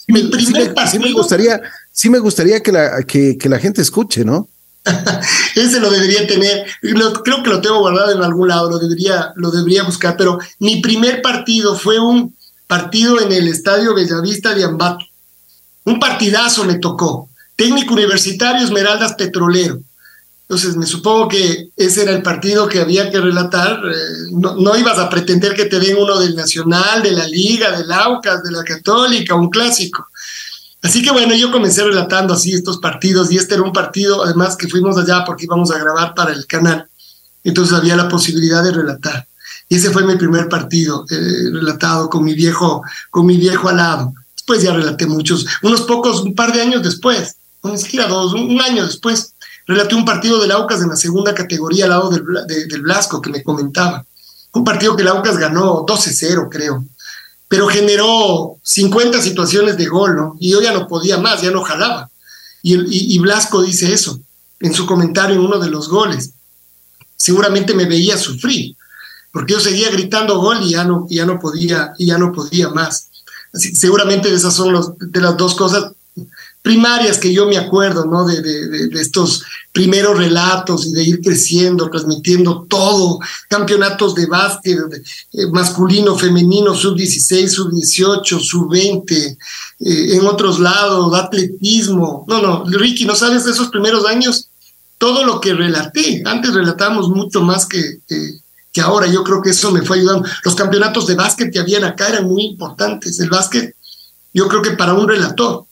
mi, primer sí, me gustaría, sí me gustaría que la, que, la gente escuche, ¿no? Ese lo debería tener, creo que lo tengo guardado en algún lado, lo debería, lo debería buscar, pero mi primer partido fue un partido en el Estadio Bellavista de Ambato. Un partidazo me tocó. Técnico Universitario Esmeraldas Petrolero. Entonces, me supongo que ese era el partido que había que relatar. Eh, no, ibas a pretender que te den uno del Nacional, de la Liga, del Aucas, de la Católica, un clásico. Así que bueno, yo comencé relatando así estos partidos y este era un partido, además que fuimos allá porque íbamos a grabar para el canal. Entonces había la posibilidad de relatar. Y ese fue mi primer partido eh, relatado con mi viejo, con mi viejo al lado. Después ya relaté muchos, unos pocos, un par de años después, ni siquiera un año después Relaté un partido del Aucas en la segunda categoría al lado del, Blasco que me comentaba. Un partido que el Aucas ganó 12-0, creo. Pero generó 50 situaciones de gol, ¿no? Y yo ya no podía más, ya no jalaba. Y, Blasco dice eso en su comentario en uno de los goles. Seguramente me veía sufrir, porque yo seguía gritando gol y ya no, ya no podía, y ya no podía más. Seguramente esas son de las dos cosas primarias que yo me acuerdo, ¿no? De, estos primeros relatos y de ir creciendo, transmitiendo todo, campeonatos de básquet eh, masculino, femenino, sub-16, sub-18, sub-20, eh, en otros lados, atletismo. No, no, Ricky, ¿no sabes de esos primeros años? Todo lo que relaté, antes relatábamos mucho más que, que ahora, yo creo que eso me fue ayudando. Los campeonatos de básquet que habían acá eran muy importantes. El básquet, yo creo que para un relator,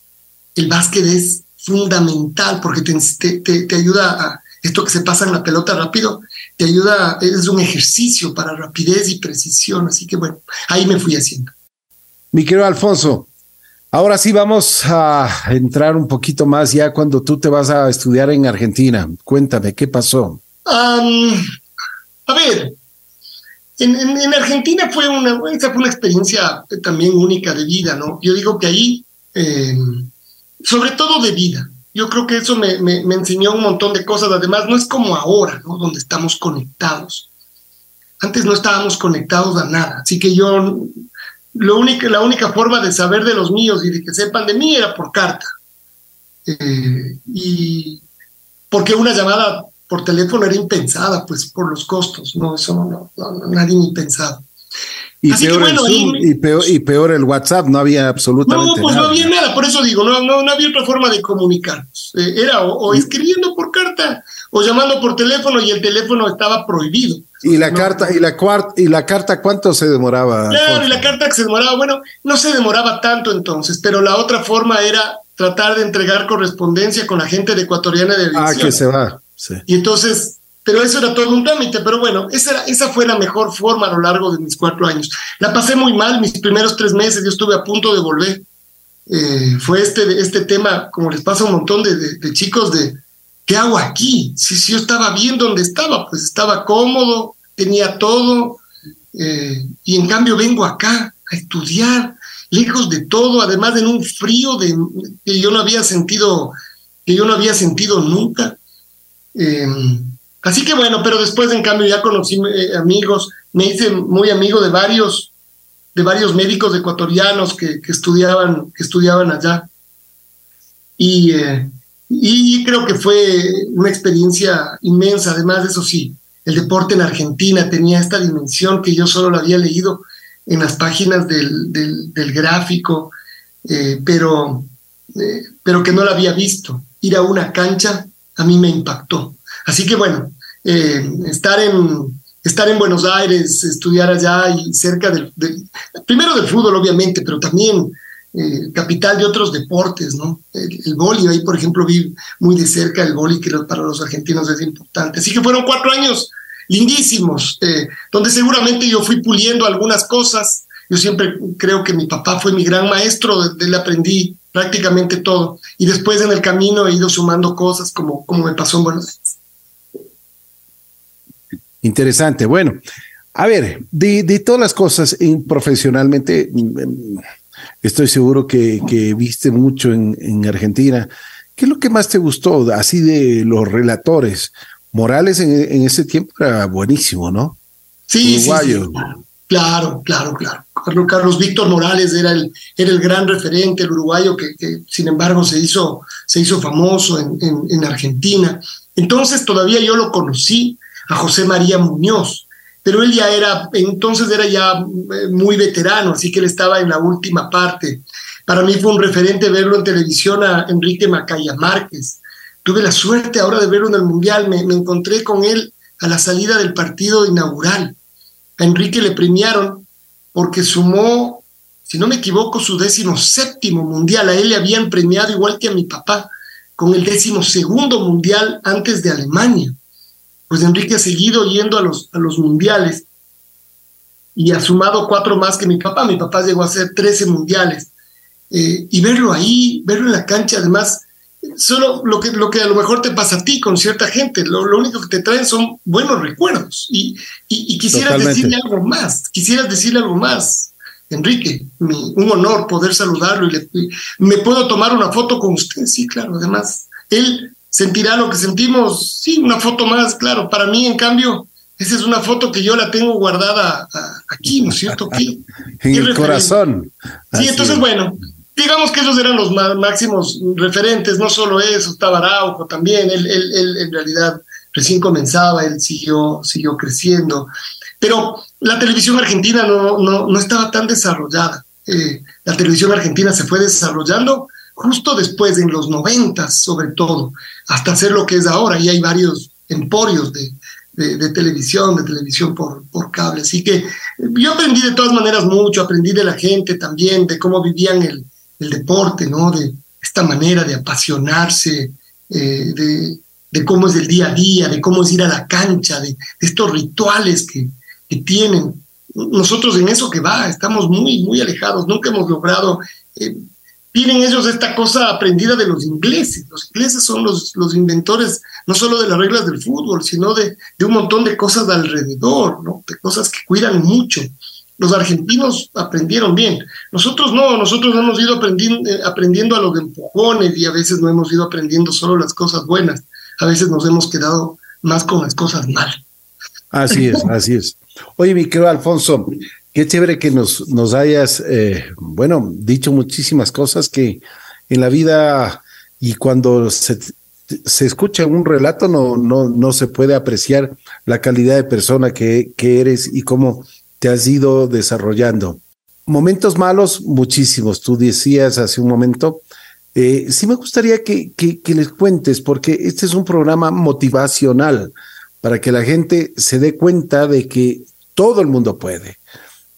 el básquet es fundamental porque te, te, ayuda a esto que se pasa en la pelota rápido, te ayuda, es un ejercicio para rapidez y precisión. Así que bueno, ahí me fui haciendo. Mi querido Alfonso, ahora sí vamos a entrar un poquito más ya cuando tú te vas a estudiar en Argentina. Cuéntame, ¿qué pasó? a ver, en, Argentina fue una, fue una experiencia también única de vida, ¿no? Yo digo que ahí... Eh, sobre todo de vida. Yo creo que eso me, me, enseñó un montón de cosas. Además, no es como ahora, ¿no? Donde estamos conectados. Antes no estábamos conectados a nada. Así que yo, lo la única forma de saber de los míos y de que sepan de mí era por carta. Eh, y porque una llamada por teléfono era impensada, pues por los costos, no, eso no, nadie ni. Y peor, el Zoom, y, peor, y peor el WhatsApp, no había absolutamente nada. No, pues no había nada, por eso digo, no, no, había otra forma de comunicarnos. Eh, era o, escribiendo por carta o llamando por teléfono y el teléfono estaba prohibido. Y la carta, y la cuarta, y la carta, ¿cuánto se demoraba? Claro, y la carta que se demoraba, bueno, no se demoraba tanto entonces, pero la otra forma era tratar de entregar correspondencia con la gente de ecuatoriana de Ah, que se va. Sí. Y entonces pero eso era todo un trámite, pero bueno, esa, esa fue la mejor forma a lo largo de mis cuatro años. La pasé muy mal mis primeros tres meses, yo estuve a punto de volver. Eh, fue este, este tema, como les pasa a un montón de, chicos, de ¿qué hago aquí? Si, si, yo estaba bien donde estaba, pues estaba cómodo, tenía todo, eh, y en cambio vengo acá a estudiar, lejos de todo, además en un frío de, que yo no había sentido, que yo no había sentido nunca. Eh, Así que bueno, pero después en cambio ya conocí eh, amigos, me hice muy amigo de varios, de varios médicos ecuatorianos que, estudiaban, estudiaban allá. Y, eh, y creo que fue una experiencia inmensa. Además de eso sí, el deporte en Argentina tenía esta dimensión que yo solo lo había leído en las páginas del, del, gráfico, eh, pero, pero que no la había visto. Ir a una cancha a mí me impactó. Así que bueno, eh, estar, en, estar en Buenos Aires, estudiar allá y cerca del, primero del fútbol, obviamente, pero también eh, capital de otros deportes, ¿no? El, el ahí por ejemplo vi muy de cerca el boli, que para los argentinos es importante. Así que fueron cuatro años lindísimos, eh, donde seguramente yo fui puliendo algunas cosas. Yo siempre creo que mi papá fue mi gran maestro, de él aprendí prácticamente todo. Y después en el camino he ido sumando cosas como, como me pasó en Buenos Aires. Interesante. Bueno, a ver, de, todas las cosas profesionalmente, mm, estoy seguro que, viste mucho en, Argentina. ¿Qué es lo que más te gustó así de los relatores? Morales en, ese tiempo era buenísimo, ¿no? Sí, sí, Claro, claro, claro. Carlos, Víctor Morales era el, era el gran referente, el uruguayo que, sin embargo se hizo, se hizo famoso en, en Argentina. Entonces todavía yo lo conocí, a José María Muñoz, pero él ya era, entonces era ya eh, muy veterano, así que él estaba en la última parte. Para mí fue un referente verlo en televisión a Enrique Macaya Márquez. Tuve la suerte ahora de verlo en el Mundial, me, encontré con él a la salida del partido inaugural. A Enrique le premiaron porque sumó, si no me equivoco, su décimo séptimo mundial. A él le habían premiado igual que a mi papá, con el décimo segundo mundial antes de Alemania pues Enrique ha seguido yendo a los, a los mundiales y ha sumado cuatro más que mi papá. Mi papá llegó a hacer 13 mundiales. Eh, y verlo ahí, verlo en la cancha, además, solo lo que, lo que a lo mejor te pasa a ti con cierta gente, lo, único que te traen son buenos recuerdos. Y, y, quisieras decirle algo más, quisieras decirle algo más. Enrique, un honor poder saludarlo y, le, me puedo tomar una foto con usted, sí, claro, además, él sentirá lo que sentimos. Sí, una foto más, claro. Para mí, en cambio, esa es una foto que yo la tengo guardada aquí, ¿no es cierto? Aquí, en el corazón. Sí, entonces, bueno, digamos que esos eran los máximos referentes, no solo eso, estaba Araujo también, él, él, en realidad recién comenzaba, él siguió, siguió creciendo, pero la televisión argentina no, no, no estaba tan desarrollada. Eh, la televisión argentina se fue desarrollando justo después, en los noventas sobre todo, hasta hacer lo que es ahora, y hay varios emporios de, de, televisión, de televisión por, por cable. Así que yo aprendí de todas maneras mucho, aprendí de la gente también, de cómo vivían el, el deporte, ¿no? De esta manera de apasionarse, eh, de, de, cómo es el día a día, de cómo es ir a la cancha, de, estos rituales que, que, tienen. Nosotros en eso que va, estamos muy, muy alejados, nunca hemos logrado eh, tienen ellos esta cosa aprendida de los ingleses. Los ingleses son los, los inventores no solo de las reglas del fútbol, sino de, de, un montón de cosas de alrededor, ¿no? de cosas que cuidan mucho. Los argentinos aprendieron bien. Nosotros no, nosotros hemos ido aprendiendo, eh, aprendiendo a los empujones y a veces no hemos ido aprendiendo solo las cosas buenas. A veces nos hemos quedado más con las cosas malas. Así es, así es. Oye, mi querido Alfonso, Qué chévere que nos, hayas, eh, bueno, dicho muchísimas cosas que en la vida y cuando se, se escucha un relato no, no, no se puede apreciar la calidad de persona que, que eres y cómo te has ido desarrollando. Momentos malos, muchísimos. Tú decías hace un momento, eh, sí me gustaría que, que, les cuentes, porque este es un programa motivacional para que la gente se dé cuenta de que todo el mundo puede.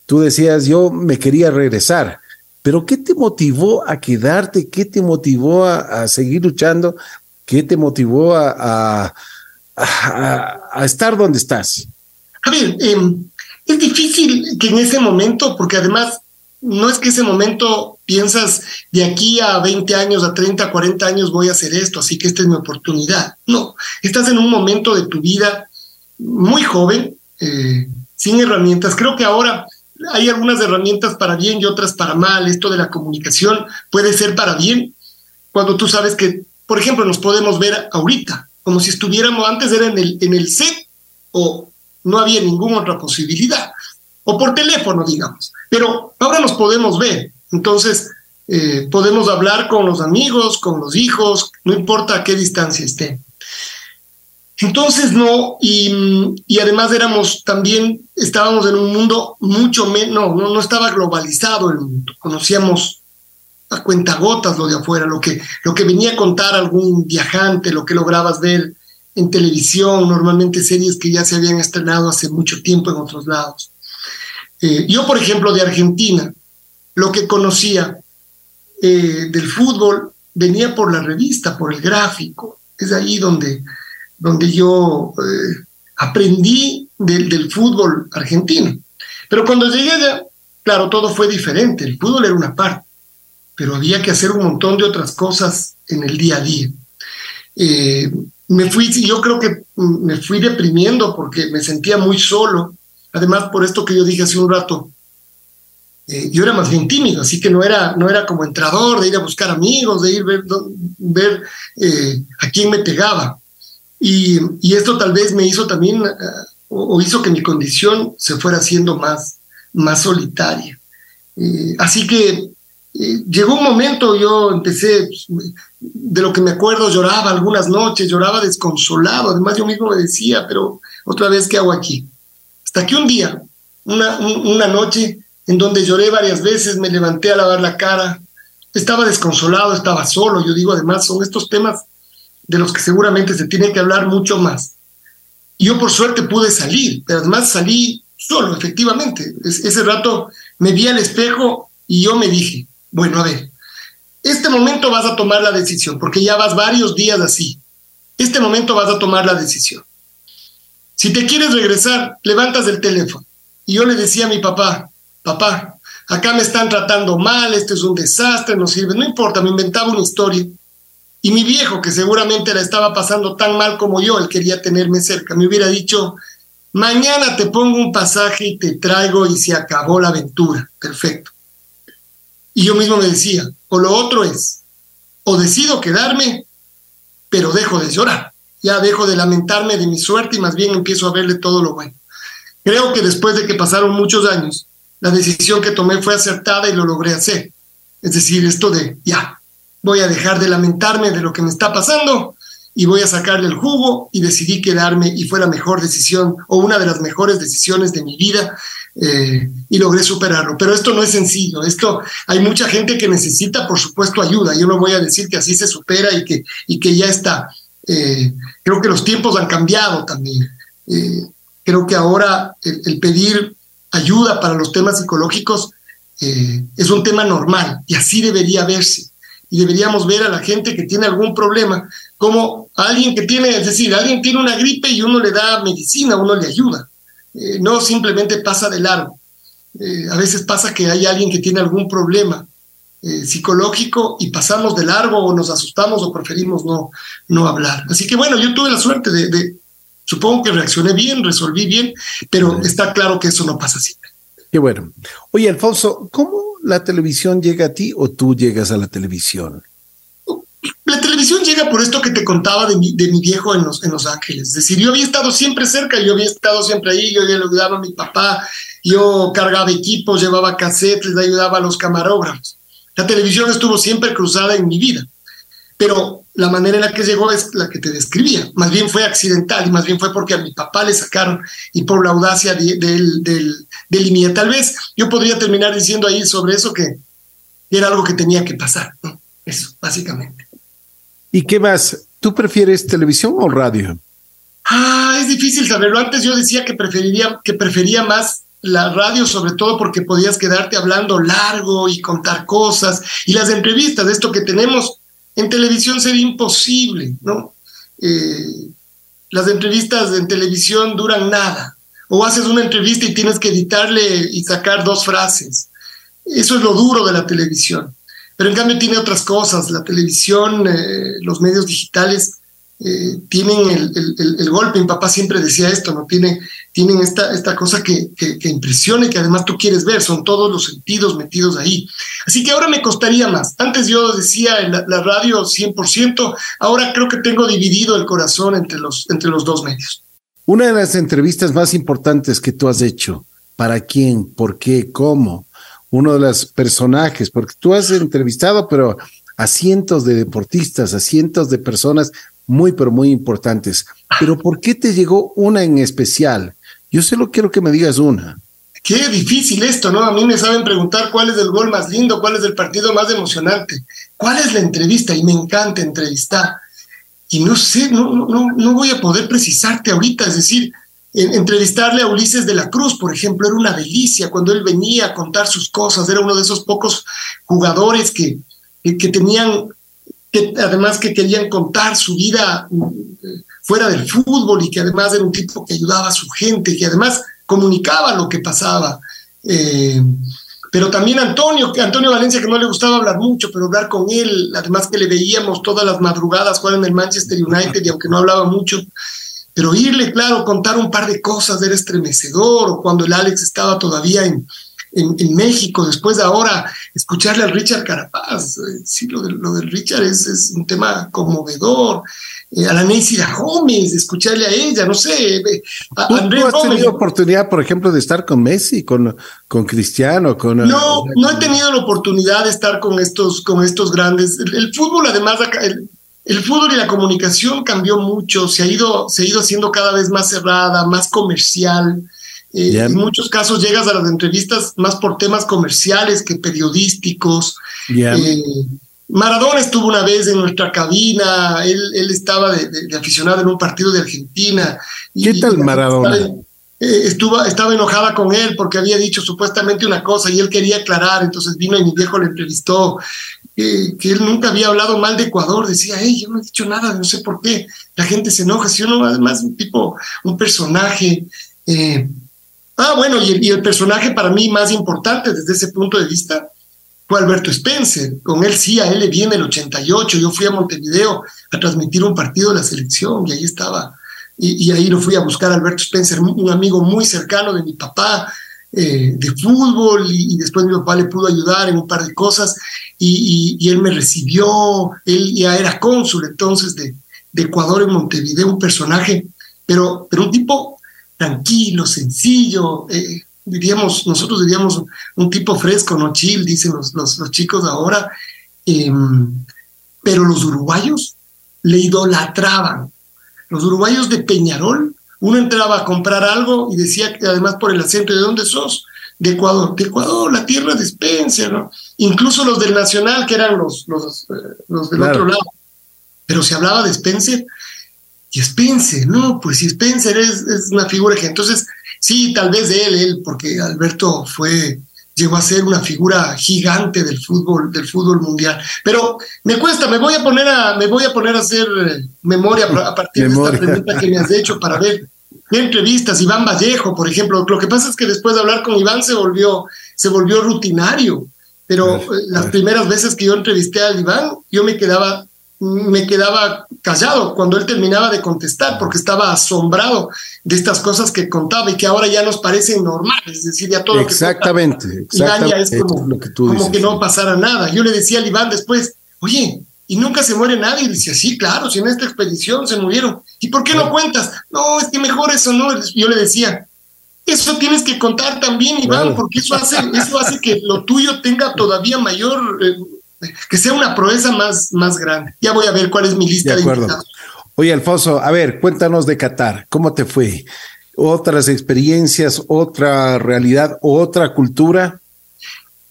Tú decías, yo me quería regresar, pero ¿qué te motivó a quedarte? ¿Qué te motivó a, seguir luchando? ¿Qué te motivó a, estar donde estás? A ver, eh, es difícil que en ese momento, porque además no es que ese momento piensas de aquí a 20 años, a 30, 40 años voy a hacer esto, así que esta es mi oportunidad. No, estás en un momento de tu vida muy joven, eh, sin herramientas. Creo que ahora hay algunas herramientas para bien y otras para mal. Esto de la comunicación puede ser para bien cuando tú sabes que, por ejemplo, nos podemos ver ahorita, como si estuviéramos antes era en el, en el set o no había ninguna otra posibilidad o por teléfono, digamos. Pero ahora nos podemos ver, entonces eh, podemos hablar con los amigos, con los hijos, no importa a qué distancia estén. Entonces no, y, y, además éramos también, estábamos en un mundo mucho menos, no, no, estaba globalizado el mundo, conocíamos a cuentagotas lo de afuera, lo que, lo que venía a contar algún viajante, lo que lograbas ver en televisión, normalmente series que ya se habían estrenado hace mucho tiempo en otros lados. Eh, yo, por ejemplo, de Argentina, lo que conocía eh, del fútbol venía por la revista, por el gráfico. Es ahí donde, donde yo eh, aprendí del, fútbol argentino. Pero cuando llegué allá, claro, todo fue diferente. El fútbol era una parte, pero había que hacer un montón de otras cosas en el día a día. Eh, me fui, yo creo que me fui deprimiendo porque me sentía muy solo Además, por esto que yo dije hace un rato, eh, yo era más bien tímido, así que no era, no era como entrador, de ir a buscar amigos, de ir ver, ver a quién me pegaba. Y, esto tal vez me hizo también, uh, o hizo que mi condición se fuera haciendo más, más solitaria. Eh, así que llegó un momento, yo empecé, de lo que me acuerdo, lloraba algunas noches, lloraba desconsolado. Además, yo mismo me decía, pero otra vez, ¿qué hago aquí? Hasta que un día, una, una noche, en donde lloré varias veces, me levanté a lavar la cara, estaba desconsolado, estaba solo. Yo digo, además, son estos temas de los que seguramente se tiene que hablar mucho más. Yo por suerte pude salir, pero además salí solo, efectivamente. Es, ese rato me vi al espejo y yo me dije, bueno, a ver, este momento vas a tomar la decisión, porque ya vas varios días así. Este momento vas a tomar la decisión. Si te quieres regresar, levantas el teléfono. Y yo le decía a mi papá, papá, acá me están tratando mal, esto es un desastre, no sirve, no importa, me inventaba una historia. Y mi viejo, que seguramente la estaba pasando tan mal como yo, él quería tenerme cerca, me hubiera dicho, mañana te pongo un pasaje y te traigo y se acabó la aventura. Perfecto. Y yo mismo me decía, o lo otro es, o decido quedarme, pero dejo de llorar ya dejo de lamentarme de mi suerte y más bien empiezo a verle todo lo bueno. Creo que después de que pasaron muchos años, la decisión que tomé fue acertada y lo logré hacer. Es decir, esto de, ya, voy a dejar de lamentarme de lo que me está pasando y voy a sacarle el jugo y decidí quedarme y fue la mejor decisión o una de las mejores decisiones de mi vida eh, y logré superarlo. Pero esto no es sencillo, esto hay mucha gente que necesita, por supuesto, ayuda. Yo no voy a decir que así se supera y que, y que ya está. Eh, creo que los tiempos han cambiado también. Eh, creo que ahora el, el, pedir ayuda para los temas psicológicos es un tema normal y así debería verse. Y deberíamos ver a la gente que tiene algún problema como alguien que tiene, es decir, alguien tiene una gripe y uno le da medicina, uno le ayuda. Eh, no simplemente pasa de largo. a veces pasa que hay alguien que tiene algún problema eh, psicológico y pasamos de largo o nos asustamos o preferimos no, no hablar. Así que bueno, yo tuve la suerte de, de supongo que reaccioné bien, resolví bien, pero está claro que eso no pasa siempre. Qué bueno. Oye, Alfonso, ¿cómo la televisión llega a ti o tú llegas a la televisión? La televisión llega por esto que te contaba de mi, de mi viejo en los, en los Ángeles. Es decir, yo había estado siempre cerca, yo había estado siempre ahí, yo le ayudaba a mi papá, yo cargaba equipos, llevaba cassettes, le ayudaba a los camarógrafos. La televisión estuvo siempre cruzada en mi vida. pero la manera en la que llegó es la que te describía. Más bien fue accidental y más bien fue porque a mi papá le sacaron y por la audacia del del de, Tal vez yo podría terminar diciendo ahí sobre eso que era algo que tenía que pasar. Eso, básicamente. ¿Y qué más? ¿Tú prefieres televisión o radio? Ah, es difícil saberlo. Antes yo decía que preferiría, que prefería más la radio, sobre todo porque podías quedarte hablando largo y contar cosas. Y las entrevistas, esto que tenemos en televisión sería imposible, ¿no? Eh, las entrevistas en televisión duran nada. O haces una entrevista y tienes que editarle y sacar dos frases. Eso es lo duro de la televisión. Pero en cambio tiene otras cosas. La televisión, eh, los medios digitales eh, tienen el, golpe. Mi papá siempre decía esto, ¿no? Tiene, tienen esta, esta cosa que, que, impresiona y que además tú quieres ver. Son todos los sentidos metidos ahí. Así que ahora me costaría más. Antes yo decía la, la radio 100%. Ahora creo que tengo dividido el corazón entre los, entre los dos medios. Una de las entrevistas más importantes que tú has hecho. ¿Para quién? ¿Por qué? ¿Cómo? uno de los personajes, porque tú has entrevistado, pero a cientos de deportistas, a cientos de personas muy, pero muy importantes. Pero ¿por qué te llegó una en especial? Yo solo quiero que me digas una. Qué difícil esto, ¿no? A mí me saben preguntar cuál es el gol más lindo, cuál es el partido más emocionante, cuál es la entrevista, y me encanta entrevistar. Y no sé, no, no, no voy a poder precisarte ahorita, es decir, entrevistarle a Ulises de la Cruz, por ejemplo, era una delicia cuando él venía a contar sus cosas, era uno de esos pocos jugadores que, que, tenían, que además que querían contar su vida eh, fuera del fútbol y que además era un tipo que ayudaba a su gente, que además comunicaba lo que pasaba. Eh, pero también Antonio, Antonio Valencia, que no le gustaba hablar mucho, pero hablar con él, además que le veíamos todas las madrugadas jugar en el Manchester United y aunque no hablaba mucho, pero oírle, claro, contar un par de cosas era estremecedor, o cuando el Alex estaba todavía en, en, México, después de ahora escucharle al Richard Carapaz, eh, sí, lo, de, lo del Richard es, es, un tema conmovedor, eh, a la Neisida Gómez, escucharle a ella, no sé, eh, a ¿Tú, Andrés has tenido oportunidad, por ejemplo, de estar con Messi, con, con Cristiano, con... No, no he tenido la oportunidad de estar con estos, con estos grandes. El, fútbol, además, el, el fútbol y la comunicación cambió mucho, se ha ido, se ha ido haciendo cada vez más cerrada, más comercial. Eh, en muchos casos llegas a las entrevistas más por temas comerciales que periodísticos. Eh, Maradona estuvo una vez en nuestra cabina, él, él estaba de, aficionado en un partido de Argentina. ¿Qué tal Maradona? Eh, estuvo, estaba enojada con él porque había dicho supuestamente una cosa y él quería aclarar, entonces vino y mi viejo le entrevistó que él nunca había hablado mal de Ecuador, decía, hey, yo no he dicho nada, no sé por qué, la gente se enoja, si uno además un tipo, un personaje. Eh, bueno, y el, personaje para mí más importante desde ese punto de vista fue Alberto Spencer, con él sí, a él le viene el 88, yo fui a Montevideo a transmitir un partido de la selección y ahí estaba, y, y ahí lo fui a buscar a Alberto Spencer, un amigo muy cercano de mi papá, eh, de fútbol y, después mi papá le pudo ayudar en un par de cosas y, él me recibió, él ya era cónsul entonces de, Ecuador en Montevideo, un personaje, pero, pero un tipo tranquilo, sencillo, eh, diríamos, nosotros diríamos un tipo fresco, no chill, dicen los, los, chicos ahora, em, pero los uruguayos le idolatraban. Los uruguayos de Peñarol uno entraba a comprar algo y decía además por el acento, ¿de dónde sos? De Ecuador. De Ecuador, la tierra de Spencer, ¿no? Incluso los del Nacional, que eran los, los, eh, los del otro lado. Pero se hablaba de Spencer y Spencer, no, pues si Spencer es, es una figura que entonces, sí, tal vez de él, él, porque Alberto fue, llegó a ser una figura gigante del fútbol, del fútbol mundial. Pero me cuesta, me voy a poner a, me voy a poner a hacer eh, memoria a partir de esta pregunta que me has hecho para ver entrevistas, Iván Vallejo, por ejemplo. Lo que pasa es que después de hablar con Iván se volvió, se volvió rutinario. Pero eh, las primeras veces que yo entrevisté a Iván, yo me quedaba, me quedaba callado cuando él terminaba de contestar, porque estaba asombrado de estas cosas que contaba y que ahora ya nos parecen normales. Es decir, ya todo exactamente, lo que ya es como, que, como que no pasara nada. Yo le decía al Iván después, oye, y nunca se muere nadie. Y decía, sí, claro, si en esta expedición se murieron. ¿Y por qué no cuentas? No, es que mejor eso no. Yo le decía, eso tienes que contar también, Iván, porque eso hace, eso hace que lo tuyo tenga todavía mayor, eh, que sea una proeza más, más grande. Ya voy a ver cuál es mi lista de, de acuerdo. invitados. Oye, Alfonso, a ver, cuéntanos de Qatar, ¿cómo te fue? ¿Otras experiencias, otra realidad, otra cultura?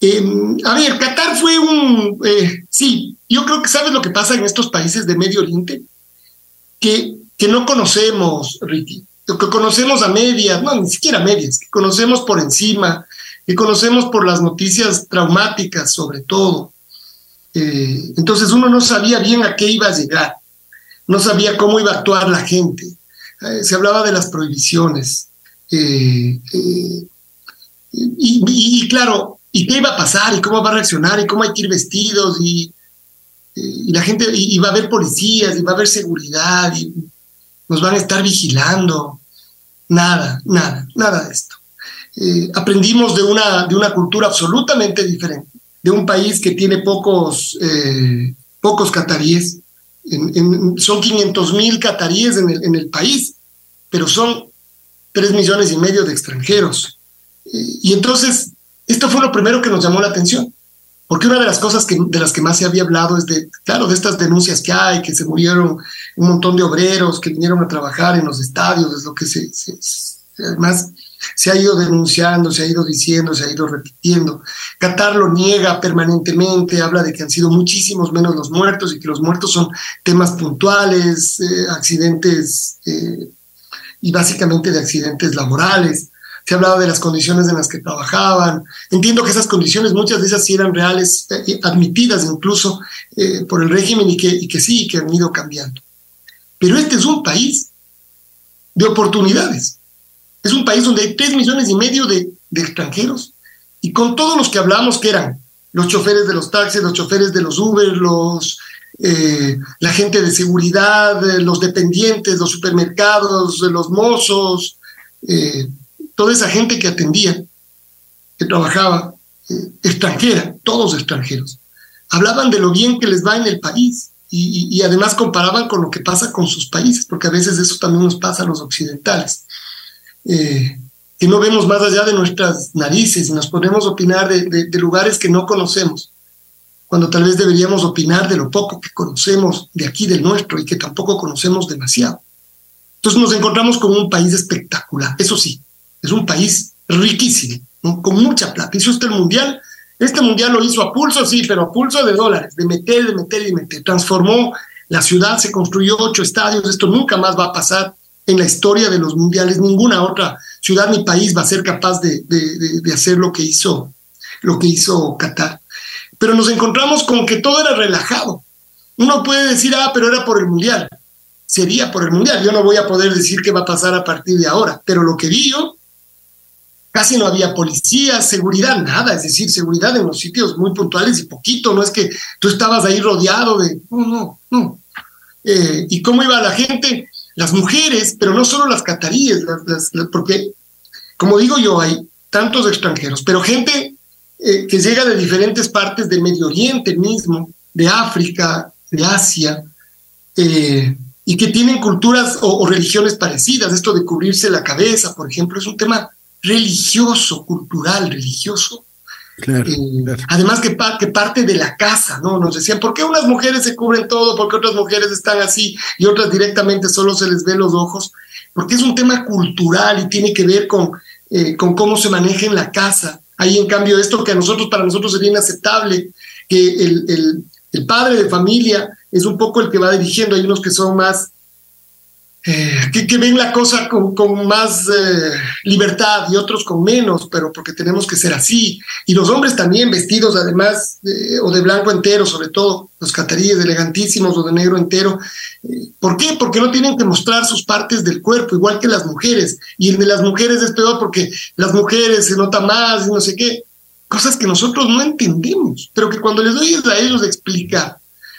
Eh, a ver, Qatar fue un... Eh, sí, yo creo que sabes lo que pasa en estos países de Medio Oriente, que, que no conocemos, Ricky, que conocemos a medias, no, ni siquiera medias, que conocemos por encima, que conocemos por las noticias traumáticas sobre todo. Eh, entonces uno no sabía bien a qué iba a llegar, no sabía cómo iba a actuar la gente. Eh, se hablaba de las prohibiciones. Eh, y, claro, ¿y qué iba a pasar? ¿Y cómo va a reaccionar? ¿Y cómo hay que ir vestidos? Y, la gente, y, va a haber policías, y va a haber seguridad, y nos van a estar vigilando. Nada, nada, nada de esto. Aprendimos de una, de una cultura absolutamente diferente, de un país que tiene pocos, eh, pocos cataríes. En, son 500 mil cataríes en el, país, pero son 3 millones y medio de extranjeros. Y entonces, esto fue lo primero que nos llamó la atención. Porque una de las cosas que, de las que más se había hablado es de, claro, de estas denuncias que hay, que se murieron un montón de obreros que vinieron a trabajar en los estadios, es lo que se, se además se ha ido denunciando, se ha ido diciendo, se ha ido repitiendo. Qatar lo niega permanentemente, habla de que han sido muchísimos menos los muertos y que los muertos son temas puntuales, eh, accidentes eh, y básicamente de accidentes laborales. Se ha hablado de las condiciones en las que trabajaban. Entiendo que esas condiciones, muchas de esas sí eran reales, eh, admitidas incluso por el régimen y que, y que sí, que han ido cambiando. Pero este es un país de oportunidades. Es un país donde hay tres millones y medio de, extranjeros. Y con todos los que hablamos que eran los choferes de los taxis, los choferes de los Uber, los, eh, la gente de seguridad, eh, los dependientes, los supermercados, los mozos, eh, toda esa gente que atendía, que trabajaba, extranjera, todos extranjeros, hablaban de lo bien que les va en el país y, además comparaban con lo que pasa con sus países, porque a veces eso también nos pasa a los occidentales, eh, que no vemos más allá de nuestras narices y nos podemos opinar de, lugares que no conocemos, cuando tal vez deberíamos opinar de lo poco que conocemos de aquí del nuestro y que tampoco conocemos demasiado. Entonces nos encontramos con un país espectacular, eso sí, es un país riquísimo, con mucha plata. Hizo este mundial, este mundial lo hizo a pulso, sí, pero a pulso de dólares, de meter, de meter y meter. Transformó la ciudad, se construyó ocho estadios, esto nunca más va a pasar en la historia de los mundiales. Ninguna otra ciudad ni país va a ser capaz de, de, hacer lo que hizo, lo que hizo Qatar. Pero nos encontramos con que todo era relajado. Uno puede decir, ah, pero era por el mundial. Sería por el mundial. Yo no voy a poder decir qué va a pasar a partir de ahora, pero lo que vi yo casi no había policía, seguridad, nada, es decir, seguridad en los sitios muy puntuales y poquito, no es que tú estabas ahí rodeado de, no, no, no. Eh, ¿Y cómo iba la gente? Las mujeres, pero no solo las cataríes, las, las, porque, como digo yo, hay tantos extranjeros, pero gente eh, que llega de diferentes partes del Medio Oriente mismo, de África, de Asia, eh, y que tienen culturas o, o religiones parecidas. Esto de cubrirse la cabeza, por ejemplo, es un tema religioso, cultural, religioso. Claro, eh, claro. Además que, pa que, parte de la casa, ¿no? Nos decían, ¿por qué unas mujeres se cubren todo? ¿Por qué otras mujeres están así y otras directamente solo se les ve los ojos? Porque es un tema cultural y tiene que ver con, eh, con cómo se maneja en la casa. Ahí, en cambio, esto que a nosotros, para nosotros sería inaceptable, que el, el, el padre de familia es un poco el que va dirigiendo. Hay unos que son más eh, que, ven la cosa con, más eh, libertad y otros con menos, pero porque tenemos que ser así. Y los hombres también vestidos además, eh, o de blanco entero, sobre todo los cataríes elegantísimos o de negro entero. ¿Por qué? Porque no tienen que mostrar sus partes del cuerpo, igual que las mujeres. Y el de las mujeres es peor porque las mujeres se nota más y no sé qué. Cosas que nosotros no entendemos, pero que cuando les doy a ellos explicar,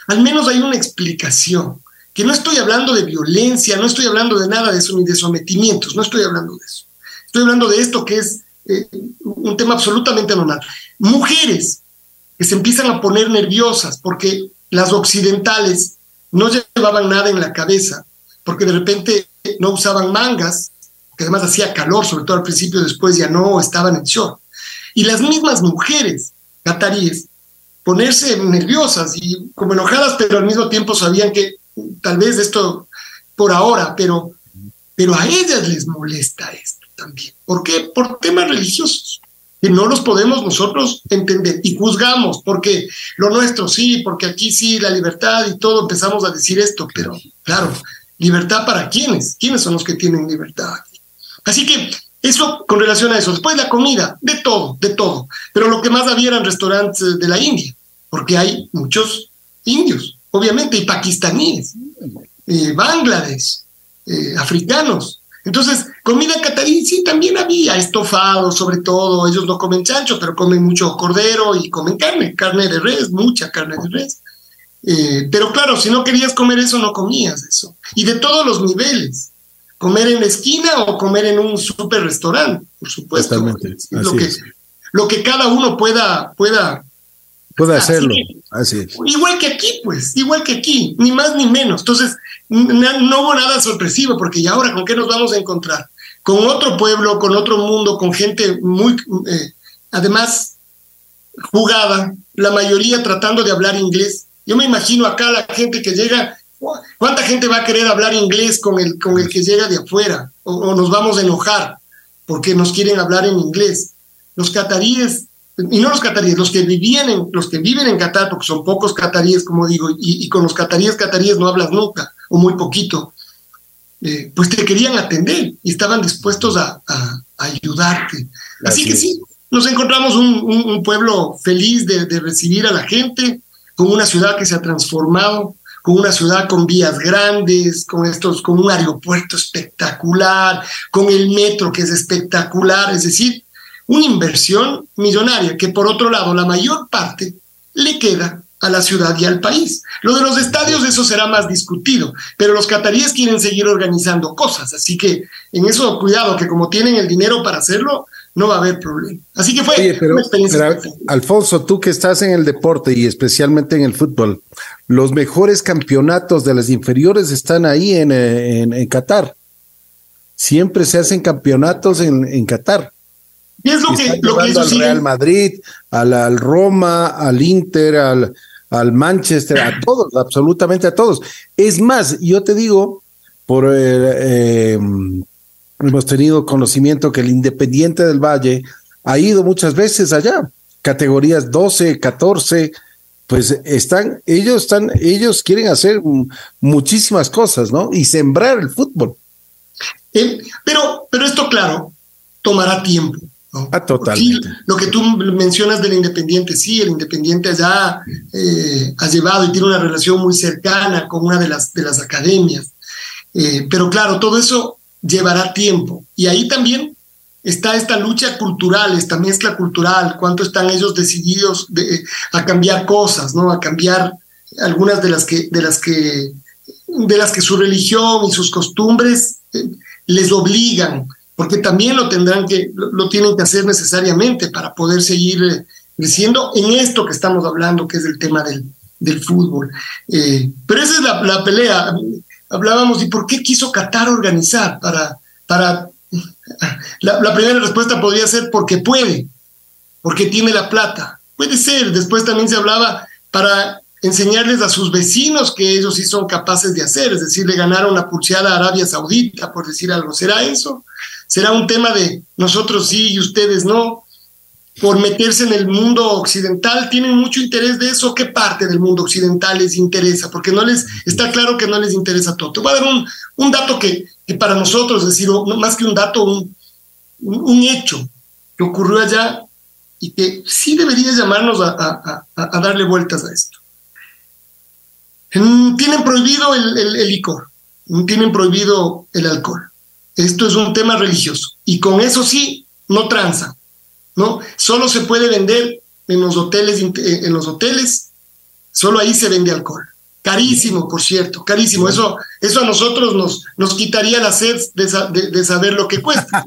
al menos hay una explicación que no estoy hablando de violencia, no estoy hablando de nada de eso, ni de sometimientos, no estoy hablando de eso. Estoy hablando de esto que es eh, un tema absolutamente normal. Mujeres que se empiezan a poner nerviosas porque las occidentales no llevaban nada en la cabeza, porque de repente no usaban mangas, que además hacía calor, sobre todo al principio, después ya no estaban en short. Y las mismas mujeres cataríes ponerse nerviosas y como enojadas, pero al mismo tiempo sabían que tal vez esto por ahora, pero, pero a ellas les molesta esto también. ¿Por qué? Por temas religiosos que no los podemos nosotros entender y juzgamos, porque lo nuestro sí, porque aquí sí, la libertad y todo, empezamos a decir esto, pero claro, libertad para quiénes, quiénes son los que tienen libertad Así que eso con relación a eso. Después la comida, de todo, de todo. Pero lo que más había eran restaurantes de la India, porque hay muchos indios, obviamente, y pakistaníes, eh, Bangladesh, eh, africanos. Entonces, comida catarí sí también había, estofado sobre todo, ellos no comen chancho, pero comen mucho cordero y comen carne, carne de res, mucha carne de res. Eh, pero claro, si no querías comer eso, no comías eso. Y de todos los niveles, comer en la esquina o comer en un super restaurante, por supuesto. Lo que, lo que cada uno pueda, pueda Puede hacerlo, así Igual que aquí, pues, igual que aquí, ni más ni menos. Entonces, no, hubo nada sorpresivo, porque ya ahora, ¿con qué nos vamos a encontrar? Con otro pueblo, con otro mundo, con gente muy, eh, además, jugada, la mayoría tratando de hablar inglés. Yo me imagino acá la gente que llega, ¿cuánta gente va a querer hablar inglés con el, con el que llega de afuera? o nos vamos a enojar porque nos quieren hablar en inglés. Los cataríes y no los cataríes, los que vivían en, los que viven en Qatar, porque son pocos cataríes, como digo, y, con los cataríes, cataríes no hablas nunca, o muy poquito, eh, pues te querían atender y estaban dispuestos a, ayudarte. Así, que sí, nos encontramos un, pueblo feliz de, de, recibir a la gente, con una ciudad que se ha transformado, con una ciudad con vías grandes, con estos, con un aeropuerto espectacular, con el metro que es espectacular, es decir, una inversión millonaria que por otro lado la mayor parte le queda a la ciudad y al país. Lo de los estadios, eso será más discutido, pero los cataríes quieren seguir organizando cosas, así que en eso cuidado, que como tienen el dinero para hacerlo, no va a haber problema. Así que fue una experiencia. Alfonso, tú que estás en el deporte y especialmente en el fútbol, los mejores campeonatos de las inferiores están ahí en, en, Qatar. Siempre se hacen campeonatos en, en Qatar. Y es lo que, lo que al Real Madrid, al, al, Roma, al Inter, al, al Manchester, a todos, absolutamente a todos. Es más, yo te digo, por eh, eh, hemos tenido conocimiento que el Independiente del Valle ha ido muchas veces allá, categorías 12, 14, pues están, ellos están, ellos quieren hacer muchísimas cosas, ¿no? Y sembrar el fútbol. Eh, pero, pero esto, claro, tomará tiempo. Ah, totalmente. lo que tú mencionas del Independiente, sí, el Independiente ya eh, ha llevado y tiene una relación muy cercana con una de las, de las academias. Eh, pero claro, todo eso llevará tiempo. Y ahí también está esta lucha cultural, esta mezcla cultural, cuánto están ellos decididos a cambiar cosas, ¿no? A cambiar algunas de las que, de las que, de las que su religión y sus costumbres eh, les obligan porque también lo tendrán que, lo, tienen que hacer necesariamente para poder seguir eh, creciendo en esto que estamos hablando, que es el tema del, del fútbol. Eh, pero esa es la, pelea. Hablábamos de por qué quiso Qatar organizar para, para la, primera respuesta podría ser porque puede, porque tiene la plata. Puede ser. Después también se hablaba para enseñarles a sus vecinos que ellos sí son capaces de hacer, es decir, le ganaron una pulseada a Arabia Saudita, por decir algo. ¿Será eso? será un tema de nosotros sí y ustedes no, por meterse en el mundo occidental, tienen mucho interés de eso, ¿qué parte del mundo occidental les interesa? Porque no les, está claro que no les interesa todo. Te voy a dar un, dato que, para nosotros, es decir, más que un dato, un, hecho que ocurrió allá y que sí debería llamarnos a, darle vueltas a esto. Tienen prohibido el, licor, tienen prohibido el alcohol. Esto es un tema religioso. Y con eso sí, no tranza, ¿no? Solo se puede vender en los hoteles, en los hoteles, solo ahí se vende alcohol. Carísimo, por cierto, carísimo. Eso, eso a nosotros nos, nos quitaría la sed de, saber lo que cuesta.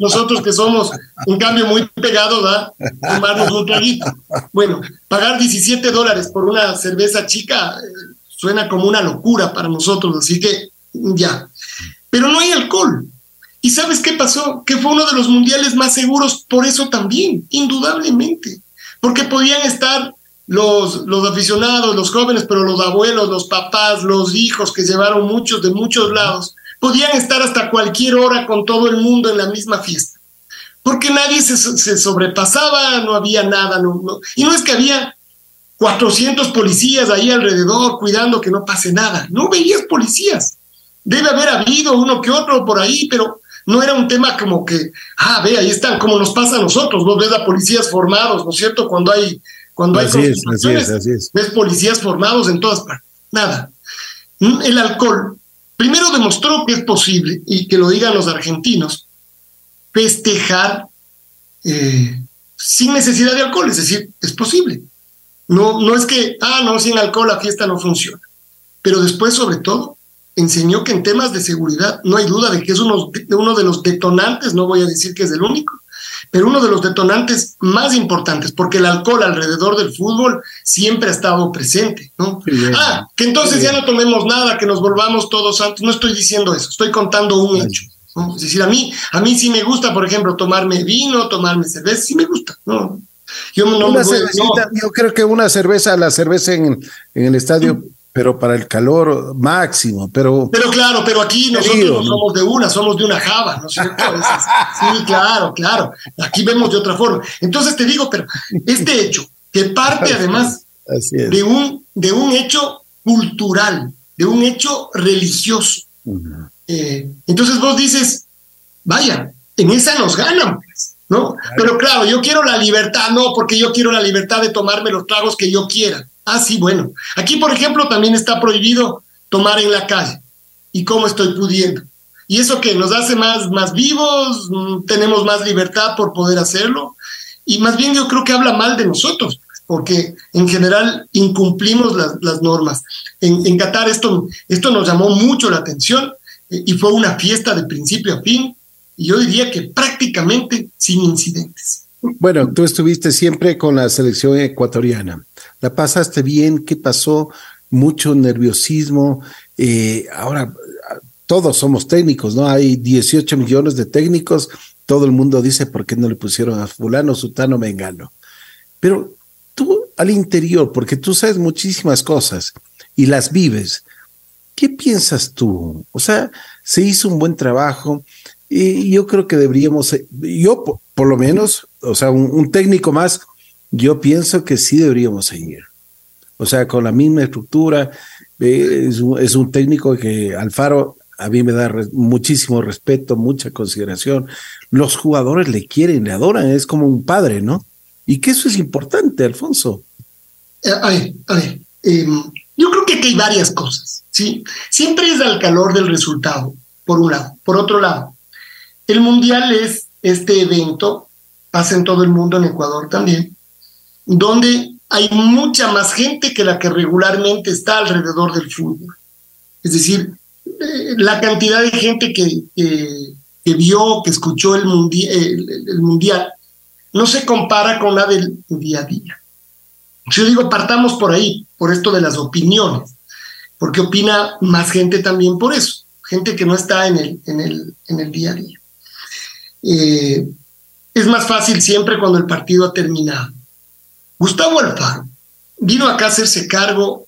nosotros que somos, un cambio, muy pegados a tomarnos un traguito. Bueno, pagar 17 dólares por una cerveza chica eh, suena como una locura para nosotros, así que ya pero no hay alcohol. ¿Y sabes qué pasó? Que fue uno de los mundiales más seguros por eso también, indudablemente, porque podían estar los, los aficionados, los jóvenes, pero los abuelos, los papás, los hijos que llevaron muchos de muchos lados, podían estar hasta cualquier hora con todo el mundo en la misma fiesta. Porque nadie se, sobrepasaba, no había nada, no, y no es que había 400 policías ahí alrededor cuidando que no pase nada, no veías policías. Debe haber habido uno que otro por ahí, pero no era un tema como que, ah, ve, ahí están, como nos pasa a nosotros, vos ves a policías formados, ¿no es cierto? Cuando hay, cuando hay Así es, así es, así es. ves policías formados en todas partes. Nada. Mm, El alcohol, primero demostró que es posible, y que lo digan los argentinos, festejar eh, sin necesidad de alcohol, es decir, es posible. No, no es que, ah, no, sin alcohol la fiesta no funciona. Pero después, sobre todo, enseñó que en temas de seguridad no hay duda de que es uno, uno de los detonantes, no voy a decir que es el único, pero uno de los detonantes más importantes, porque el alcohol alrededor del fútbol siempre ha estado presente, ¿no? Bien. ah, que entonces ya no tomemos nada, que nos volvamos todos santos, no estoy diciendo eso, estoy contando un hecho. ¿no? Es decir, a mí, a mí sí me gusta, por ejemplo, tomarme vino, tomarme cerveza, sí me gusta, ¿no? Yo no una me voy- no. yo creo que una cerveza, la cerveza en, en el estadio, pero para el calor máximo, pero Pero claro, pero aquí nosotros Querido, no somos de una, somos de una java, ¿no es cierto? Sí, claro, claro. Aquí vemos de otra forma. Entonces te digo, pero este hecho, que parte además de un, de un hecho cultural, de un hecho religioso. Eh, entonces vos dices, vaya, en esa nos ganan, pues, ¿no? Pero claro, yo quiero la libertad, no, porque yo quiero la libertad de tomarme los tragos que yo quiera. Ah, sí, bueno. Aquí, por ejemplo, también está prohibido tomar en la calle. ¿Y cómo estoy pudiendo? Y eso que nos hace más, más vivos, mm, tenemos más libertad por poder hacerlo. Y más bien yo creo que habla mal de nosotros, porque en general incumplimos las, las normas. En, en Qatar esto, esto nos llamó mucho la atención eh, y fue una fiesta de principio a fin, y yo diría que prácticamente sin incidentes. Bueno, tú estuviste siempre con la selección ecuatoriana. ¿La pasaste bien? ¿Qué pasó? Mucho nerviosismo. Eh, ahora, todos somos técnicos, ¿no? Hay 18 millones de técnicos. Todo el mundo dice, ¿por qué no le pusieron a fulano, sutano, mengano? Pero tú al interior, porque tú sabes muchísimas cosas y las vives, ¿qué piensas tú? O sea, se hizo un buen trabajo y yo creo que deberíamos, eh, yo por, lo menos, o sea, un, técnico más, yo pienso que sí deberíamos seguir. O sea, con la misma estructura, eh, es, un, es, un, técnico que Alfaro a mí me da re, muchísimo respeto, mucha consideración. Los jugadores le quieren, le adoran, es como un padre, ¿no? Y que eso es importante, Alfonso. Eh, a ver, a ver, eh, yo creo que aquí hay varias cosas, ¿sí? Siempre es al calor del resultado, por un lado. Por otro lado, el Mundial es este evento, pasa en todo el mundo, en Ecuador también, donde hay mucha más gente que la que regularmente está alrededor del fútbol. Es decir, eh, la cantidad de gente que, que, vio, que escuchó el, mundial, no se compara con la del día a día. Yo digo, partamos por ahí, por esto de las opiniones, porque opina más gente también por eso, gente que no está en el, en el, en el día a día. Eh, es más fácil siempre cuando el partido ha terminado. Gustavo Alfaro vino acá a hacerse cargo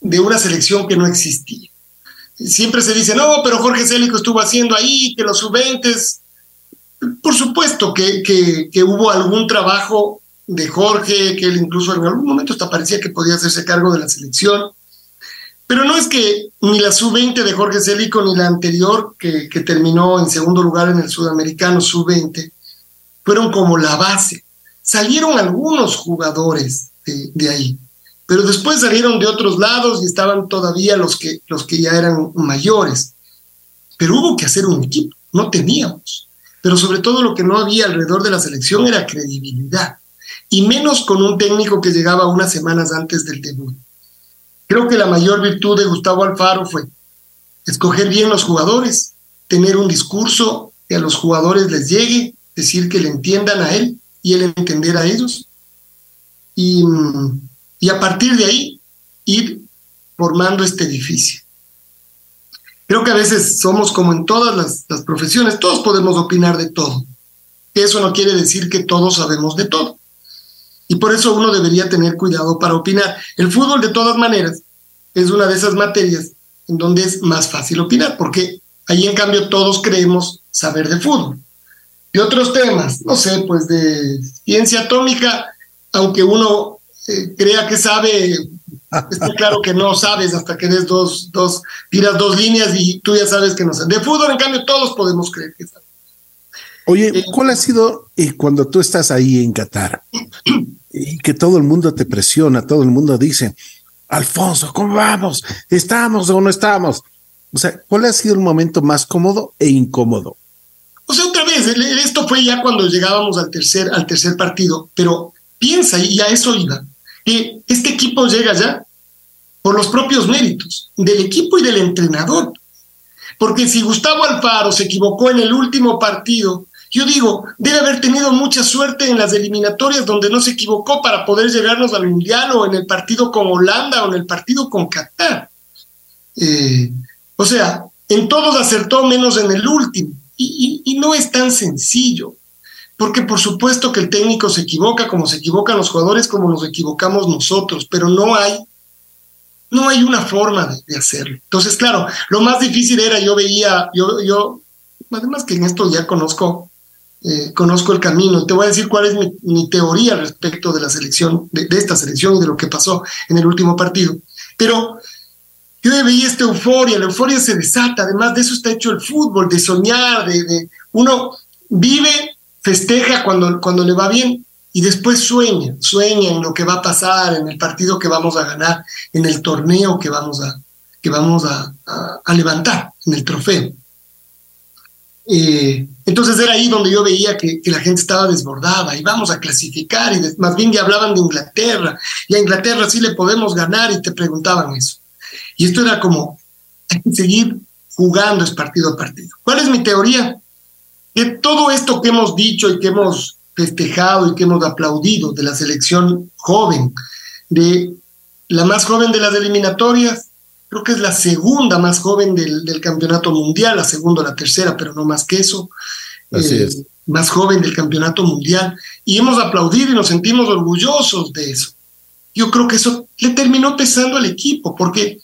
de una selección que no existía. Siempre se dice, no, pero Jorge Célico estuvo haciendo ahí, que los sub-20. Por supuesto que, que, hubo algún trabajo de Jorge, que él incluso en algún momento hasta parecía que podía hacerse cargo de la selección. Pero no es que ni la sub-20 de Jorge Célico ni la anterior, que, que terminó en segundo lugar en el sudamericano sub-20, fueron como la base. Salieron algunos jugadores de, de, ahí, pero después salieron de otros lados y estaban todavía los que, los que ya eran mayores. Pero hubo que hacer un equipo, no teníamos. Pero sobre todo lo que no había alrededor de la selección era credibilidad, y menos con un técnico que llegaba unas semanas antes del debut. Creo que la mayor virtud de Gustavo Alfaro fue escoger bien los jugadores, tener un discurso que a los jugadores les llegue, decir que le entiendan a él y él entender a ellos. Y, y a partir de ahí ir formando este edificio. Creo que a veces somos como en todas las, las profesiones, todos podemos opinar de todo. Eso no quiere decir que todos sabemos de todo. Y por eso uno debería tener cuidado para opinar. El fútbol, de todas maneras, es una de esas materias en donde es más fácil opinar, porque ahí en cambio todos creemos saber de fútbol. Y otros temas, no sé, pues de ciencia atómica, aunque uno eh, crea que sabe, está claro que no sabes hasta que des dos, dos, tiras dos líneas y tú ya sabes que no sabes. De fútbol, en cambio, todos podemos creer que sabes. Oye, eh, ¿cuál ha sido eh, cuando tú estás ahí en Qatar y que todo el mundo te presiona, todo el mundo dice, Alfonso, ¿cómo vamos? ¿Estamos o no estamos? O sea, ¿cuál ha sido el momento más cómodo e incómodo? O sea, otra vez, esto fue ya cuando llegábamos al tercer, al tercer partido, pero piensa, y a eso iba, que este equipo llega ya por los propios méritos del equipo y del entrenador. Porque si Gustavo Alfaro se equivocó en el último partido yo digo, debe haber tenido mucha suerte en las eliminatorias donde no se equivocó para poder llegarnos al Mundial o en el partido con Holanda o en el partido con Qatar. Eh, o sea, en todos acertó menos en el último. Y, no es tan sencillo, porque por supuesto que el técnico se equivoca como se equivocan los jugadores, como nos equivocamos nosotros, pero no hay, no hay una forma de, de hacerlo. Entonces, claro, lo más difícil era, yo veía, yo, yo, además que en esto ya conozco eh, conozco el camino. Y te voy a decir cuál es mi, teoría respecto de la selección, de, esta selección y de lo que pasó en el último partido. Pero yo veía esta euforia, la euforia se desata, además de eso está hecho el fútbol, de soñar, de, uno vive, festeja cuando, cuando le va bien y después sueña, sueña en lo que va a pasar, en el partido que vamos a ganar, en el torneo que vamos a, que vamos a, levantar, en el trofeo. Eh, entonces era ahí donde yo veía que, la gente estaba desbordada y vamos a clasificar y más bien ya hablaban de Inglaterra y a Inglaterra sí le podemos ganar y te preguntaban eso. Y esto era como hay que seguir jugando es partido a partido. ¿Cuál es mi teoría? Que todo esto que hemos dicho y que hemos festejado y que hemos aplaudido de la selección joven, de la más joven de las eliminatorias, creo que es la segunda más joven del, campeonato mundial, la segunda o la tercera, pero no más que eso. Así eh, es. Más joven del campeonato mundial. Y hemos aplaudido y nos sentimos orgullosos de eso. Yo creo que eso le terminó pesando al equipo, porque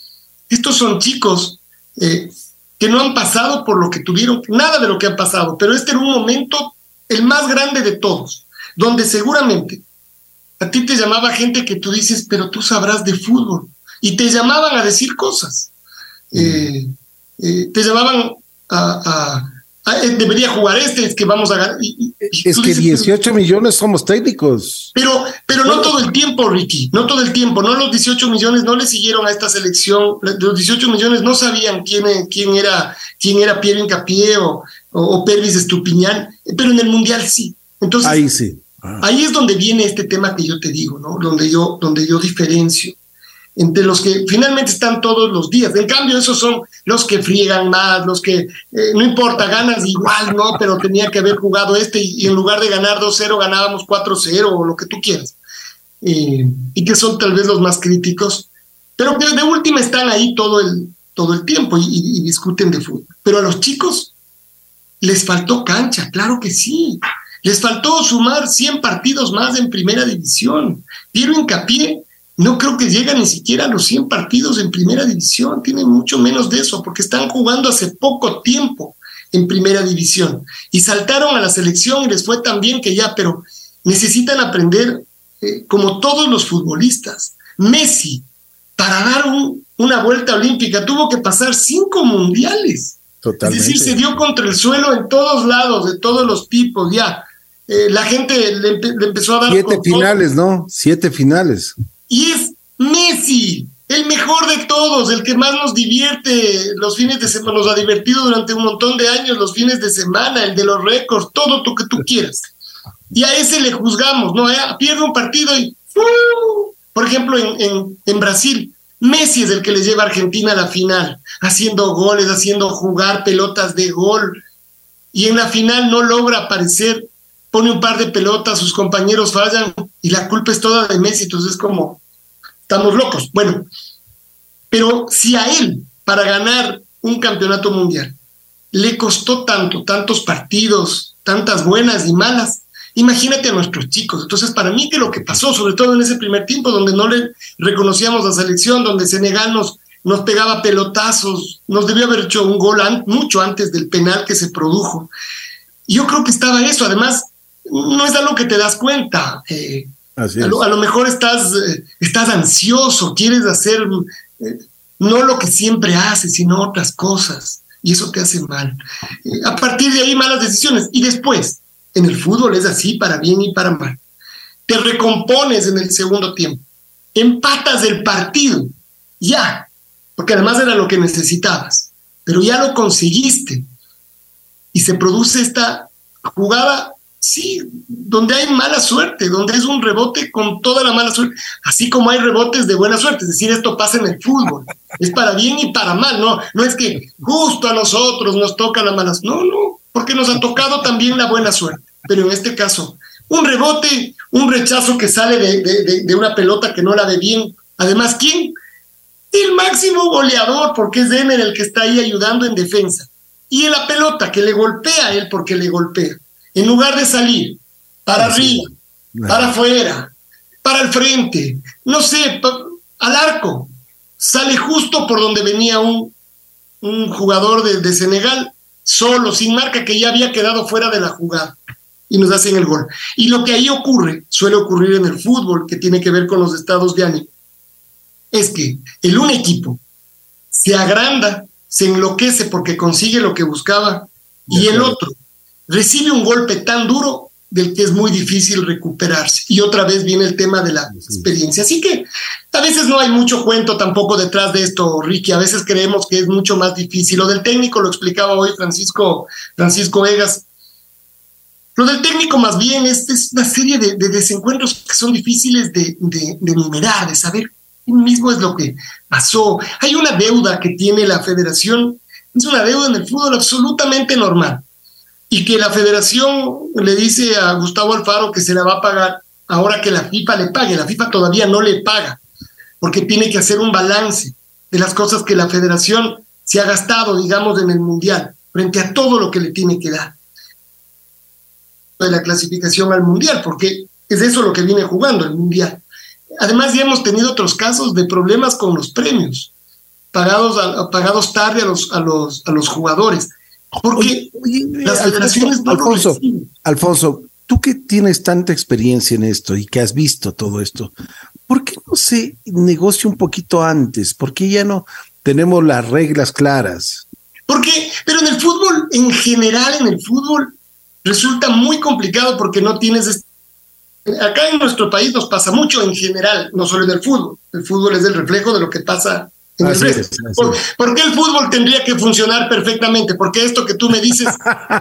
estos son chicos eh, que no han pasado por lo que tuvieron, nada de lo que han pasado, pero este era un momento el más grande de todos, donde seguramente a ti te llamaba gente que tú dices, pero tú sabrás de fútbol y te llamaban a decir cosas. Eh, eh, te llamaban a, debería jugar este, es que vamos a ganar. es que 18 millones somos técnicos. Pero, pero no todo el tiempo, Ricky, no todo el tiempo, no los 18 millones no le siguieron a esta selección, los 18 millones no sabían quién, quién era quién era Piero Incapié o, o, Pervis Estupiñán, pero en el Mundial sí. Entonces, ahí sí. Ah. Ahí es donde viene este tema que yo te digo, ¿no? Donde yo, donde yo diferencio entre los que finalmente están todos los días. En cambio, esos son los que friegan más, los que eh, no importa, ganas igual, ¿no? Pero tenía que haber jugado este y, en lugar de ganar 2-0 ganábamos 4-0 o lo que tú quieras. Eh, y que son tal vez los más críticos, pero que de última están ahí todo el, todo el tiempo y, discuten de fútbol. Pero a los chicos les faltó cancha, claro que sí. Les faltó sumar 100 partidos más en primera división. Piero hincapié no creo que llegue ni siquiera a los 100 partidos en primera división, tienen mucho menos de eso, porque están jugando hace poco tiempo en primera división y saltaron a la selección y les fue tan bien que ya, pero necesitan aprender eh, como todos los futbolistas. Messi, para dar una vuelta olímpica, tuvo que pasar cinco mundiales. Totalmente. Es decir, se dio contra el suelo en todos lados, de todos los tipos, ya. Eh, la gente le, empezó a dar... Siete finales, ¿no? Siete finales y es Messi, el mejor de todos, el que más nos divierte los fines de semana, nos ha divertido durante un montón de años los fines de semana, el de los récords, todo lo que tú quieras. Y a ese le juzgamos, ¿no? Eh, pierde un partido y, ¡uh! por ejemplo, en, en, Brasil, Messi es el que le lleva a Argentina a la final, haciendo goles, haciendo jugar pelotas de gol. Y en la final no logra aparecer, pone un par de pelotas, sus compañeros fallan y la culpa es toda de Messi. Entonces es como, estamos locos. Bueno, pero si a él, para ganar un campeonato mundial, le costó tanto, tantos partidos, tantas buenas y malas, Imagínate a nuestros chicos. Entonces, para mí que lo que pasó, sobre todo en ese primer tiempo, donde no le reconocíamos la selección, donde Senegal nos, nos pegaba pelotazos, nos debió haber hecho un gol mucho antes del penal que se produjo. Yo creo que estaba eso. Además, no es algo que te das cuenta. Eh, a, lo, mejor estás, eh, estás ansioso, quieres hacer eh, no lo que siempre haces, sino otras cosas. Y eso te hace mal. a partir de ahí, malas decisiones. Y después, en el fútbol es así, para bien y para mal. Te recompones en el segundo tiempo. Empatas el partido. Ya. Porque además era lo que necesitabas. Pero ya lo conseguiste. Y se produce esta jugada Sí, donde hay mala suerte, donde es un rebote con toda la mala suerte, así como hay rebotes de buena suerte, es decir, esto pasa en el fútbol, es para bien y para mal, no, no es que justo a nosotros nos toca la mala no, no, porque nos ha tocado también la buena suerte, pero en este caso, un rebote, un rechazo que sale de, de una pelota que no la ve bien, además, ¿quién? El máximo goleador, porque es Denner el que está ahí ayudando en defensa, y en la pelota que le golpea a él porque le golpea en lugar de salir para arriba, para afuera, para el frente, no sé, al arco, sale justo por donde venía un, un jugador de, de, Senegal, solo, sin marca, que ya había quedado fuera de la jugada. Y nos hacen el gol. Y lo que ahí ocurre, suele ocurrir en el fútbol, que tiene que ver con los estados de ánimo, es que el un equipo se agranda, se enloquece porque consigue lo que buscaba, y el otro recibe un golpe tan duro del que es muy difícil recuperarse. Y otra vez viene el tema de la experiencia. Así que a veces no hay mucho cuento tampoco detrás de esto, Ricky. A veces creemos que es mucho más difícil. Lo del técnico lo explicaba hoy Francisco, Francisco Vegas. Lo del técnico más bien es, una serie de, desencuentros que son difíciles de, de, de enumerar, de saber qué mismo es lo que pasó. Hay una deuda que tiene la federación, es una deuda en el fútbol absolutamente normal y que la federación le dice a Gustavo Alfaro que se la va a pagar ahora que la FIFA le pague. La FIFA todavía no le paga porque tiene que hacer un balance de las cosas que la federación se ha gastado, digamos, en el Mundial, frente a todo lo que le tiene que dar de la clasificación al Mundial, porque es eso lo que viene jugando el Mundial. Además, ya hemos tenido otros casos de problemas con los premios, pagados, pagados tarde a los, a, los, a los jugadores. Porque las federaciones Alfonso, Alfonso, tú que tienes tanta experiencia en esto y que has visto todo esto, ¿por qué no se negocia un poquito antes? ¿Por qué ya no tenemos las reglas claras? Porque, pero en el fútbol, en general, en el fútbol, resulta muy complicado porque no tienes. Acá en nuestro país nos pasa mucho en general, no solo en el fútbol. El fútbol es el reflejo de lo que pasa ¿Por, qué el fútbol tendría que funcionar perfectamente? Porque esto que tú me dices,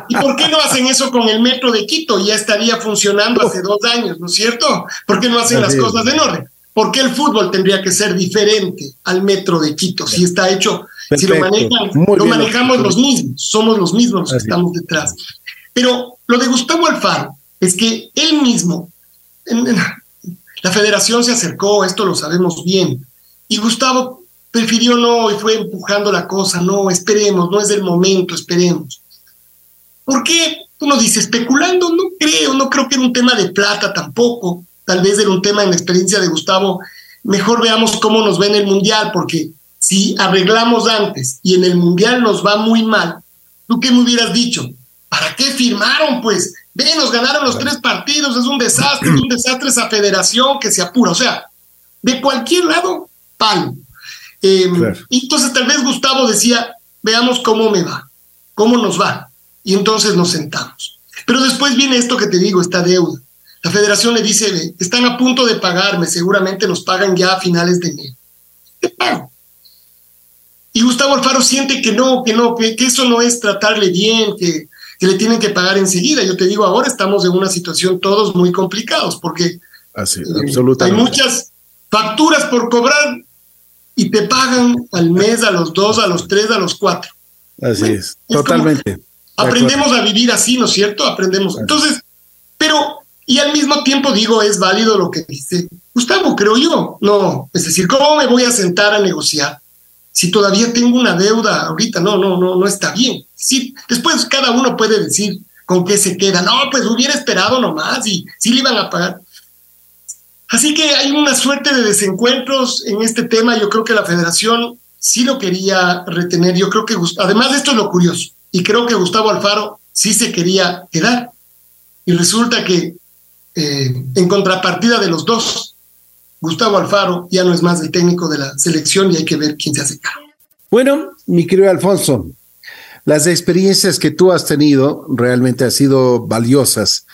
¿y por qué no hacen eso con el metro de Quito? Ya estaría funcionando hace dos años, ¿no es cierto? ¿Por qué no hacen las cosas en orden? ¿Por qué el fútbol tendría que ser diferente al metro de Quito si está hecho, si lo manejan, lo manejamos los mismos, somos los mismos los que estamos detrás? Pero lo de Gustavo Alfaro es que él mismo, la federación se acercó, esto lo sabemos bien, y Gustavo prefirió no y fue empujando la cosa, no, esperemos, no es el momento, esperemos. ¿Por qué? Uno dice, especulando, no creo, no creo que era un tema de plata tampoco, tal vez era un tema en la experiencia de Gustavo, mejor veamos cómo nos va en el Mundial, porque si arreglamos antes y en el Mundial nos va muy mal, ¿tú qué me hubieras dicho? ¿Para qué firmaron? Pues, ven, nos ganaron los tres partidos, es un desastre, es un desastre esa federación que se apura, o sea, de cualquier lado, palo. Eh, y entonces tal vez Gustavo decía, veamos cómo me va, cómo nos va. Y entonces nos sentamos. Pero después viene esto que te digo, esta deuda. La federación le dice, están a punto de pagarme, seguramente nos pagan ya a finales de enero. Y Gustavo Alfaro siente que no, que no, que, eso no es tratarle bien, que, que, le tienen que pagar enseguida. Yo te digo, ahora estamos en una situación todos muy complicados porque Así, absolutamente. hay muchas facturas por cobrar y te pagan al mes, a los dos, a los tres, a los cuatro. Así es, totalmente. Aprendemos a vivir así, ¿no es cierto? Aprendemos. Entonces, pero, y al mismo tiempo digo, es válido lo que dice Gustavo, creo yo. No, es decir, ¿cómo me voy a sentar a negociar? Si todavía tengo una deuda ahorita, no, no, no, no está bien. Sí, después cada uno puede decir con qué se queda. No, pues hubiera esperado nomás y sí le iban a pagar. Así que hay una suerte de desencuentros en este tema. Yo creo que la federación sí lo quería retener. Yo creo que, además de esto es lo curioso, y creo que Gustavo Alfaro sí se quería quedar. Y resulta que eh, en contrapartida de los dos, Gustavo Alfaro ya no es más el técnico de la selección y hay que ver quién se hace cargo. Bueno, mi querido Alfonso, las experiencias que tú has tenido realmente han sido valiosas.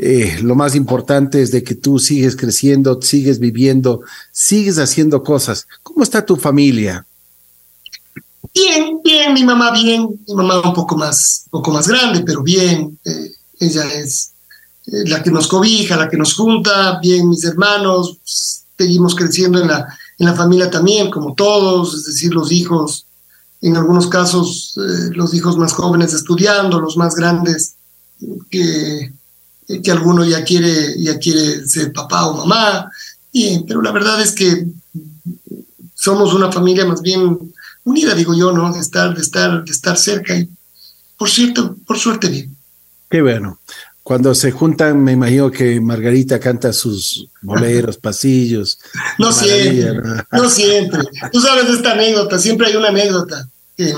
Eh, lo más importante es de que tú sigues creciendo, sigues viviendo, sigues haciendo cosas. ¿Cómo está tu familia? Bien, bien, mi mamá bien, mi mamá un poco más, un poco más grande, pero bien. Eh, ella es eh, la que nos cobija, la que nos junta, bien mis hermanos, seguimos creciendo en la, en la familia también, como todos, es decir, los hijos, en algunos casos los hijos más jóvenes estudiando, los más grandes que que alguno ya quiere, ya quiere ser papá o mamá, y, pero la verdad es que somos una familia más bien unida, digo yo, ¿no? De estar, de estar, de estar cerca y por cierto, por suerte bien. Qué bueno. Cuando se juntan, me imagino que Margarita canta sus boleros, pasillos. No siempre, ¿no? siempre. Tú sabes de esta anécdota, siempre hay una anécdota. Que,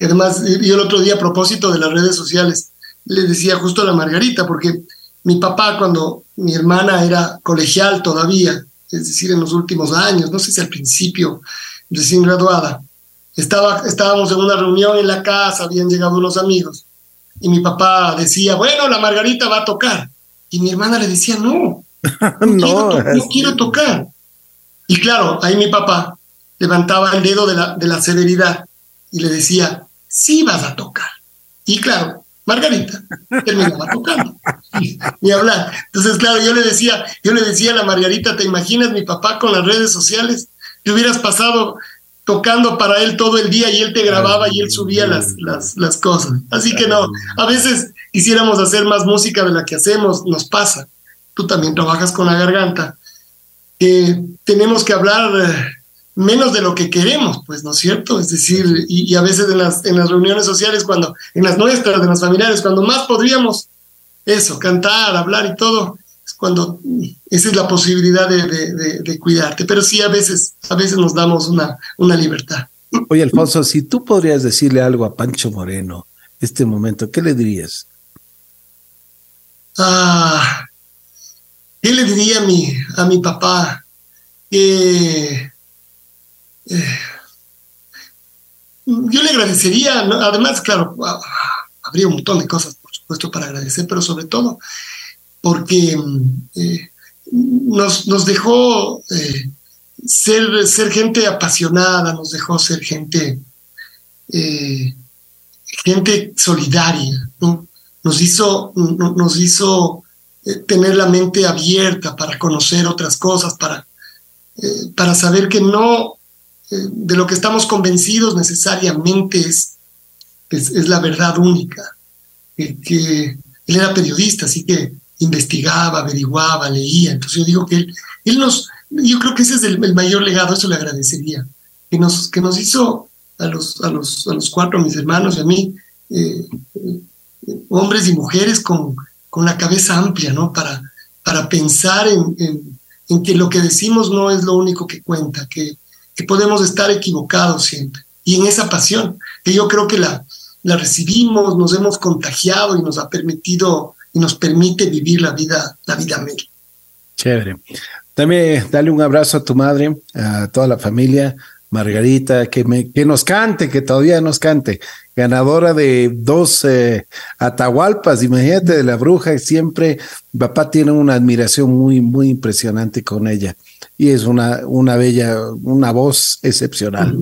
además, yo el otro día a propósito de las redes sociales, le decía justo a la Margarita, porque mi papá cuando mi hermana era colegial todavía, es decir, en los últimos años, no sé si al principio, recién graduada, estaba, estábamos en una reunión en la casa, habían llegado unos amigos, y mi papá decía, bueno, la Margarita va a tocar. Y mi hermana le decía, no, no, quiero, quiero tocar. Y claro, ahí mi papá levantaba el dedo de la, de la severidad y le decía, sí vas a tocar. Y claro, Margarita terminaba tocando. Ni hablar. Entonces, claro, yo le decía, yo le decía a la Margarita, ¿te imaginas mi papá con las redes sociales? Te hubieras pasado tocando para él todo el día y él te grababa y él subía las, las, cosas. Así que no, a veces quisiéramos hacer más música de la que hacemos, nos pasa. Tú también trabajas con la garganta. que tenemos que hablar eh, menos de lo que queremos, pues, ¿no es cierto? Es decir, y, a veces en las, en las reuniones sociales, cuando, en las nuestras, de las familiares, cuando más podríamos eso, cantar, hablar y todo, es cuando esa es la posibilidad de, de, cuidarte. Pero sí, a veces, a veces nos damos una, una libertad. Oye, Alfonso, si tú podrías decirle algo a Pancho Moreno este momento, ¿qué le dirías? Ah, ¿qué le diría a mi, a mi papá? Que yo le agradecería, además, claro, habría un montón de cosas, por supuesto, para agradecer, pero sobre todo porque eh, nos, nos, dejó eh, ser, ser gente apasionada, nos dejó ser gente, eh, gente solidaria, ¿no? Nos hizo, nos hizo tener la mente abierta para conocer otras cosas, para, para saber que no de lo que estamos convencidos necesariamente es, es, la verdad única. que él era periodista, así que investigaba, averiguaba, leía. Entonces yo digo que él, nos, yo creo que ese es el, mayor legado, eso le agradecería, que nos, que nos hizo a los, a los, a los cuatro, mis hermanos y a mí, eh, eh, hombres y mujeres con, con la cabeza amplia, ¿no? Para, para pensar en, en, en, que lo que decimos no es lo único que cuenta, que, podemos estar equivocados siempre. Y en esa pasión, que yo creo que la, la recibimos, nos hemos contagiado y nos ha permitido y nos permite vivir la vida, la vida mil. Chévere. También dale un abrazo a tu madre, a toda la familia, Margarita, que, me, que nos cante, que todavía nos cante. Ganadora de dos eh, Atahualpas, imagínate, de la bruja, siempre, papá tiene una admiración muy, muy impresionante con ella y es una, una bella, una voz excepcional.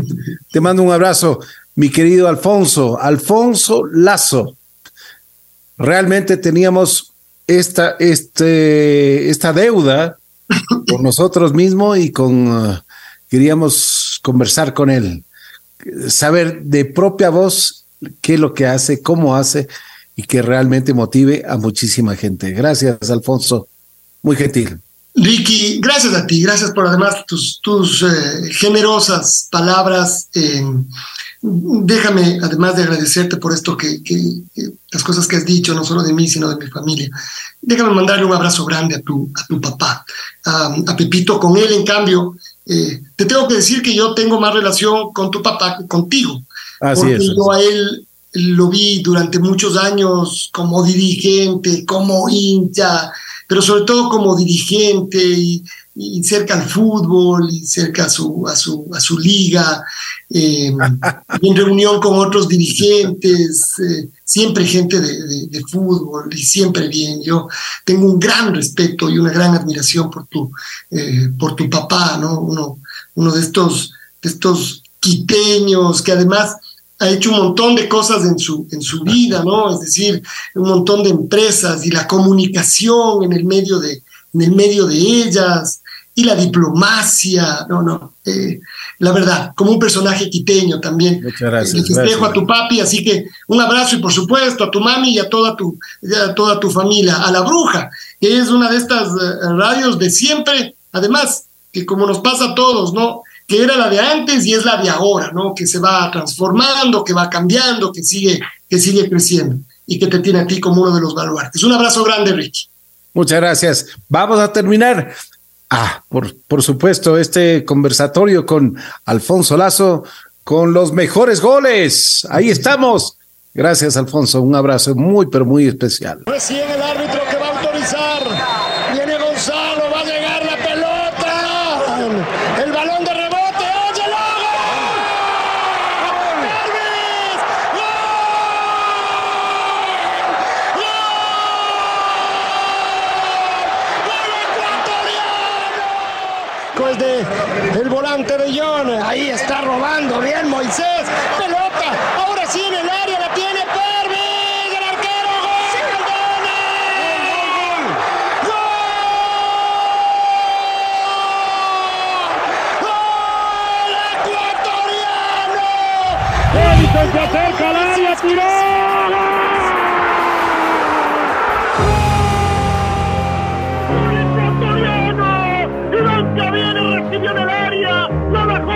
Te mando un abrazo, mi querido Alfonso, Alfonso Lazo. Realmente teníamos esta, este, esta deuda con nosotros mismos y con, uh, queríamos conversar con él, saber de propia voz qué es lo que hace, cómo hace y que realmente motive a muchísima gente. Gracias, Alfonso. Muy gentil. Ricky, gracias a ti, gracias por además tus, tus eh, generosas palabras. déjame, además de agradecerte por esto que, las cosas que has dicho, no solo de mí, sino de mi familia, déjame mandarle un abrazo grande a tu, a tu papá, a, Pepito. Con él, en cambio, eh, te tengo que decir que yo tengo más relación con tu papá que contigo. Así porque yo a él lo vi durante muchos años como dirigente, como hincha, pero sobre todo como dirigente y, cerca al fútbol y cerca a su, a su, a su liga, eh, en reunión con otros dirigentes, eh, siempre gente de, fútbol y siempre bien. Yo tengo un gran respeto y una gran admiración por tu, eh, por tu papá, ¿no? Uno, uno de estos, de estos quiteños que además ha hecho un montón de cosas en su, en su vida, ¿no? Es decir, un montón de empresas y la comunicación en el medio de, en el medio de ellas y la diplomacia, no, no, eh, la verdad, como un personaje quiteño también. Muchas gracias. Les a tu papi, así que un abrazo y por supuesto a tu mami y a toda tu, a toda tu familia, a la bruja, que es una de estas eh, radios de siempre, además, que como nos pasa a todos, ¿no? Que era la de antes y es la de ahora, ¿no? Que se va transformando, que va cambiando, que sigue, que sigue creciendo y que te tiene a ti como uno de los baluartes. Un abrazo grande, Ricky. Muchas gracias. Vamos a terminar. Ah, por, por supuesto, este conversatorio con Alfonso Lazo con los mejores goles. Ahí estamos. Gracias, Alfonso. Un abrazo muy, pero muy especial. Recién el árbitro que va a autorizar. Viene Gonzalo, va a llegar la pelota. El balón de el volante de John. Ahí está robando bien Moisés. Pelota. Ahora sí en el área la tiene Pervis. El arquero. ¡Gol! ¡Gol! ¡Gol! ecuatoriano! se acerca al área, tiró.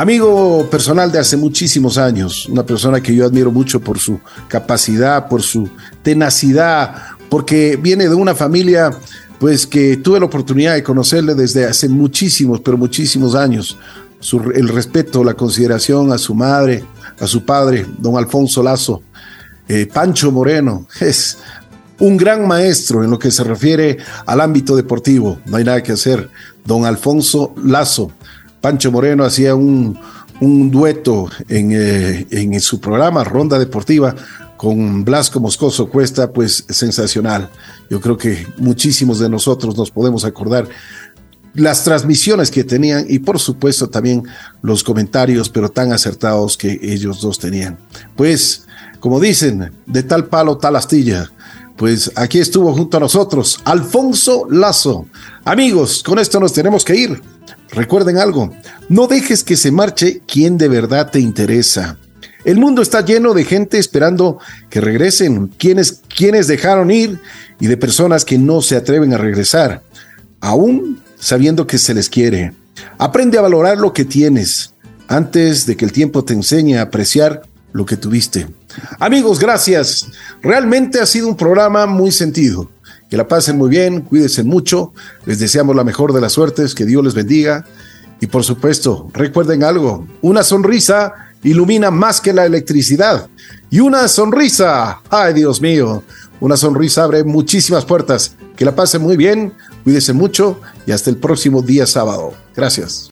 amigo personal de hace muchísimos años, una persona que yo admiro mucho por su capacidad, por su tenacidad, porque viene de una familia pues que tuve la oportunidad de conocerle desde hace muchísimos, pero muchísimos años el respeto, la consideración a su madre, a su padre, don Alfonso Lazo. Eh, Pancho Moreno es un gran maestro en lo que se refiere al ámbito deportivo, no hay nada que hacer. Don Alfonso Lazo, Pancho Moreno hacía un, dueto en, eh, en su programa Ronda Deportiva con Blasco Moscoso Cuesta, pues sensacional. Yo creo que muchísimos de nosotros nos podemos acordar las transmisiones que tenían y por supuesto también los comentarios, pero tan acertados que ellos dos tenían. Pues, como dicen, de tal palo, tal astilla. Pues aquí estuvo junto a nosotros Alfonso Lazo. Amigos, con esto nos tenemos que ir. Recuerden algo, no dejes que se marche quien de verdad te interesa. El mundo está lleno de gente esperando que regresen, quienes, quienes dejaron ir y de personas que no se atreven a regresar. Aún sabiendo que se les quiere. Aprende a valorar lo que tienes antes de que el tiempo te enseñe a apreciar lo que tuviste. Amigos, gracias. Realmente ha sido un programa muy sentido. Que la pasen muy bien, cuídense mucho. Les deseamos la mejor de las suertes, que Dios les bendiga. Y por supuesto, recuerden algo, una sonrisa ilumina más que la electricidad. Y una sonrisa, ay Dios mío, una sonrisa abre muchísimas puertas. Que la pasen muy bien, cuídense mucho y hasta el próximo día sábado. Gracias.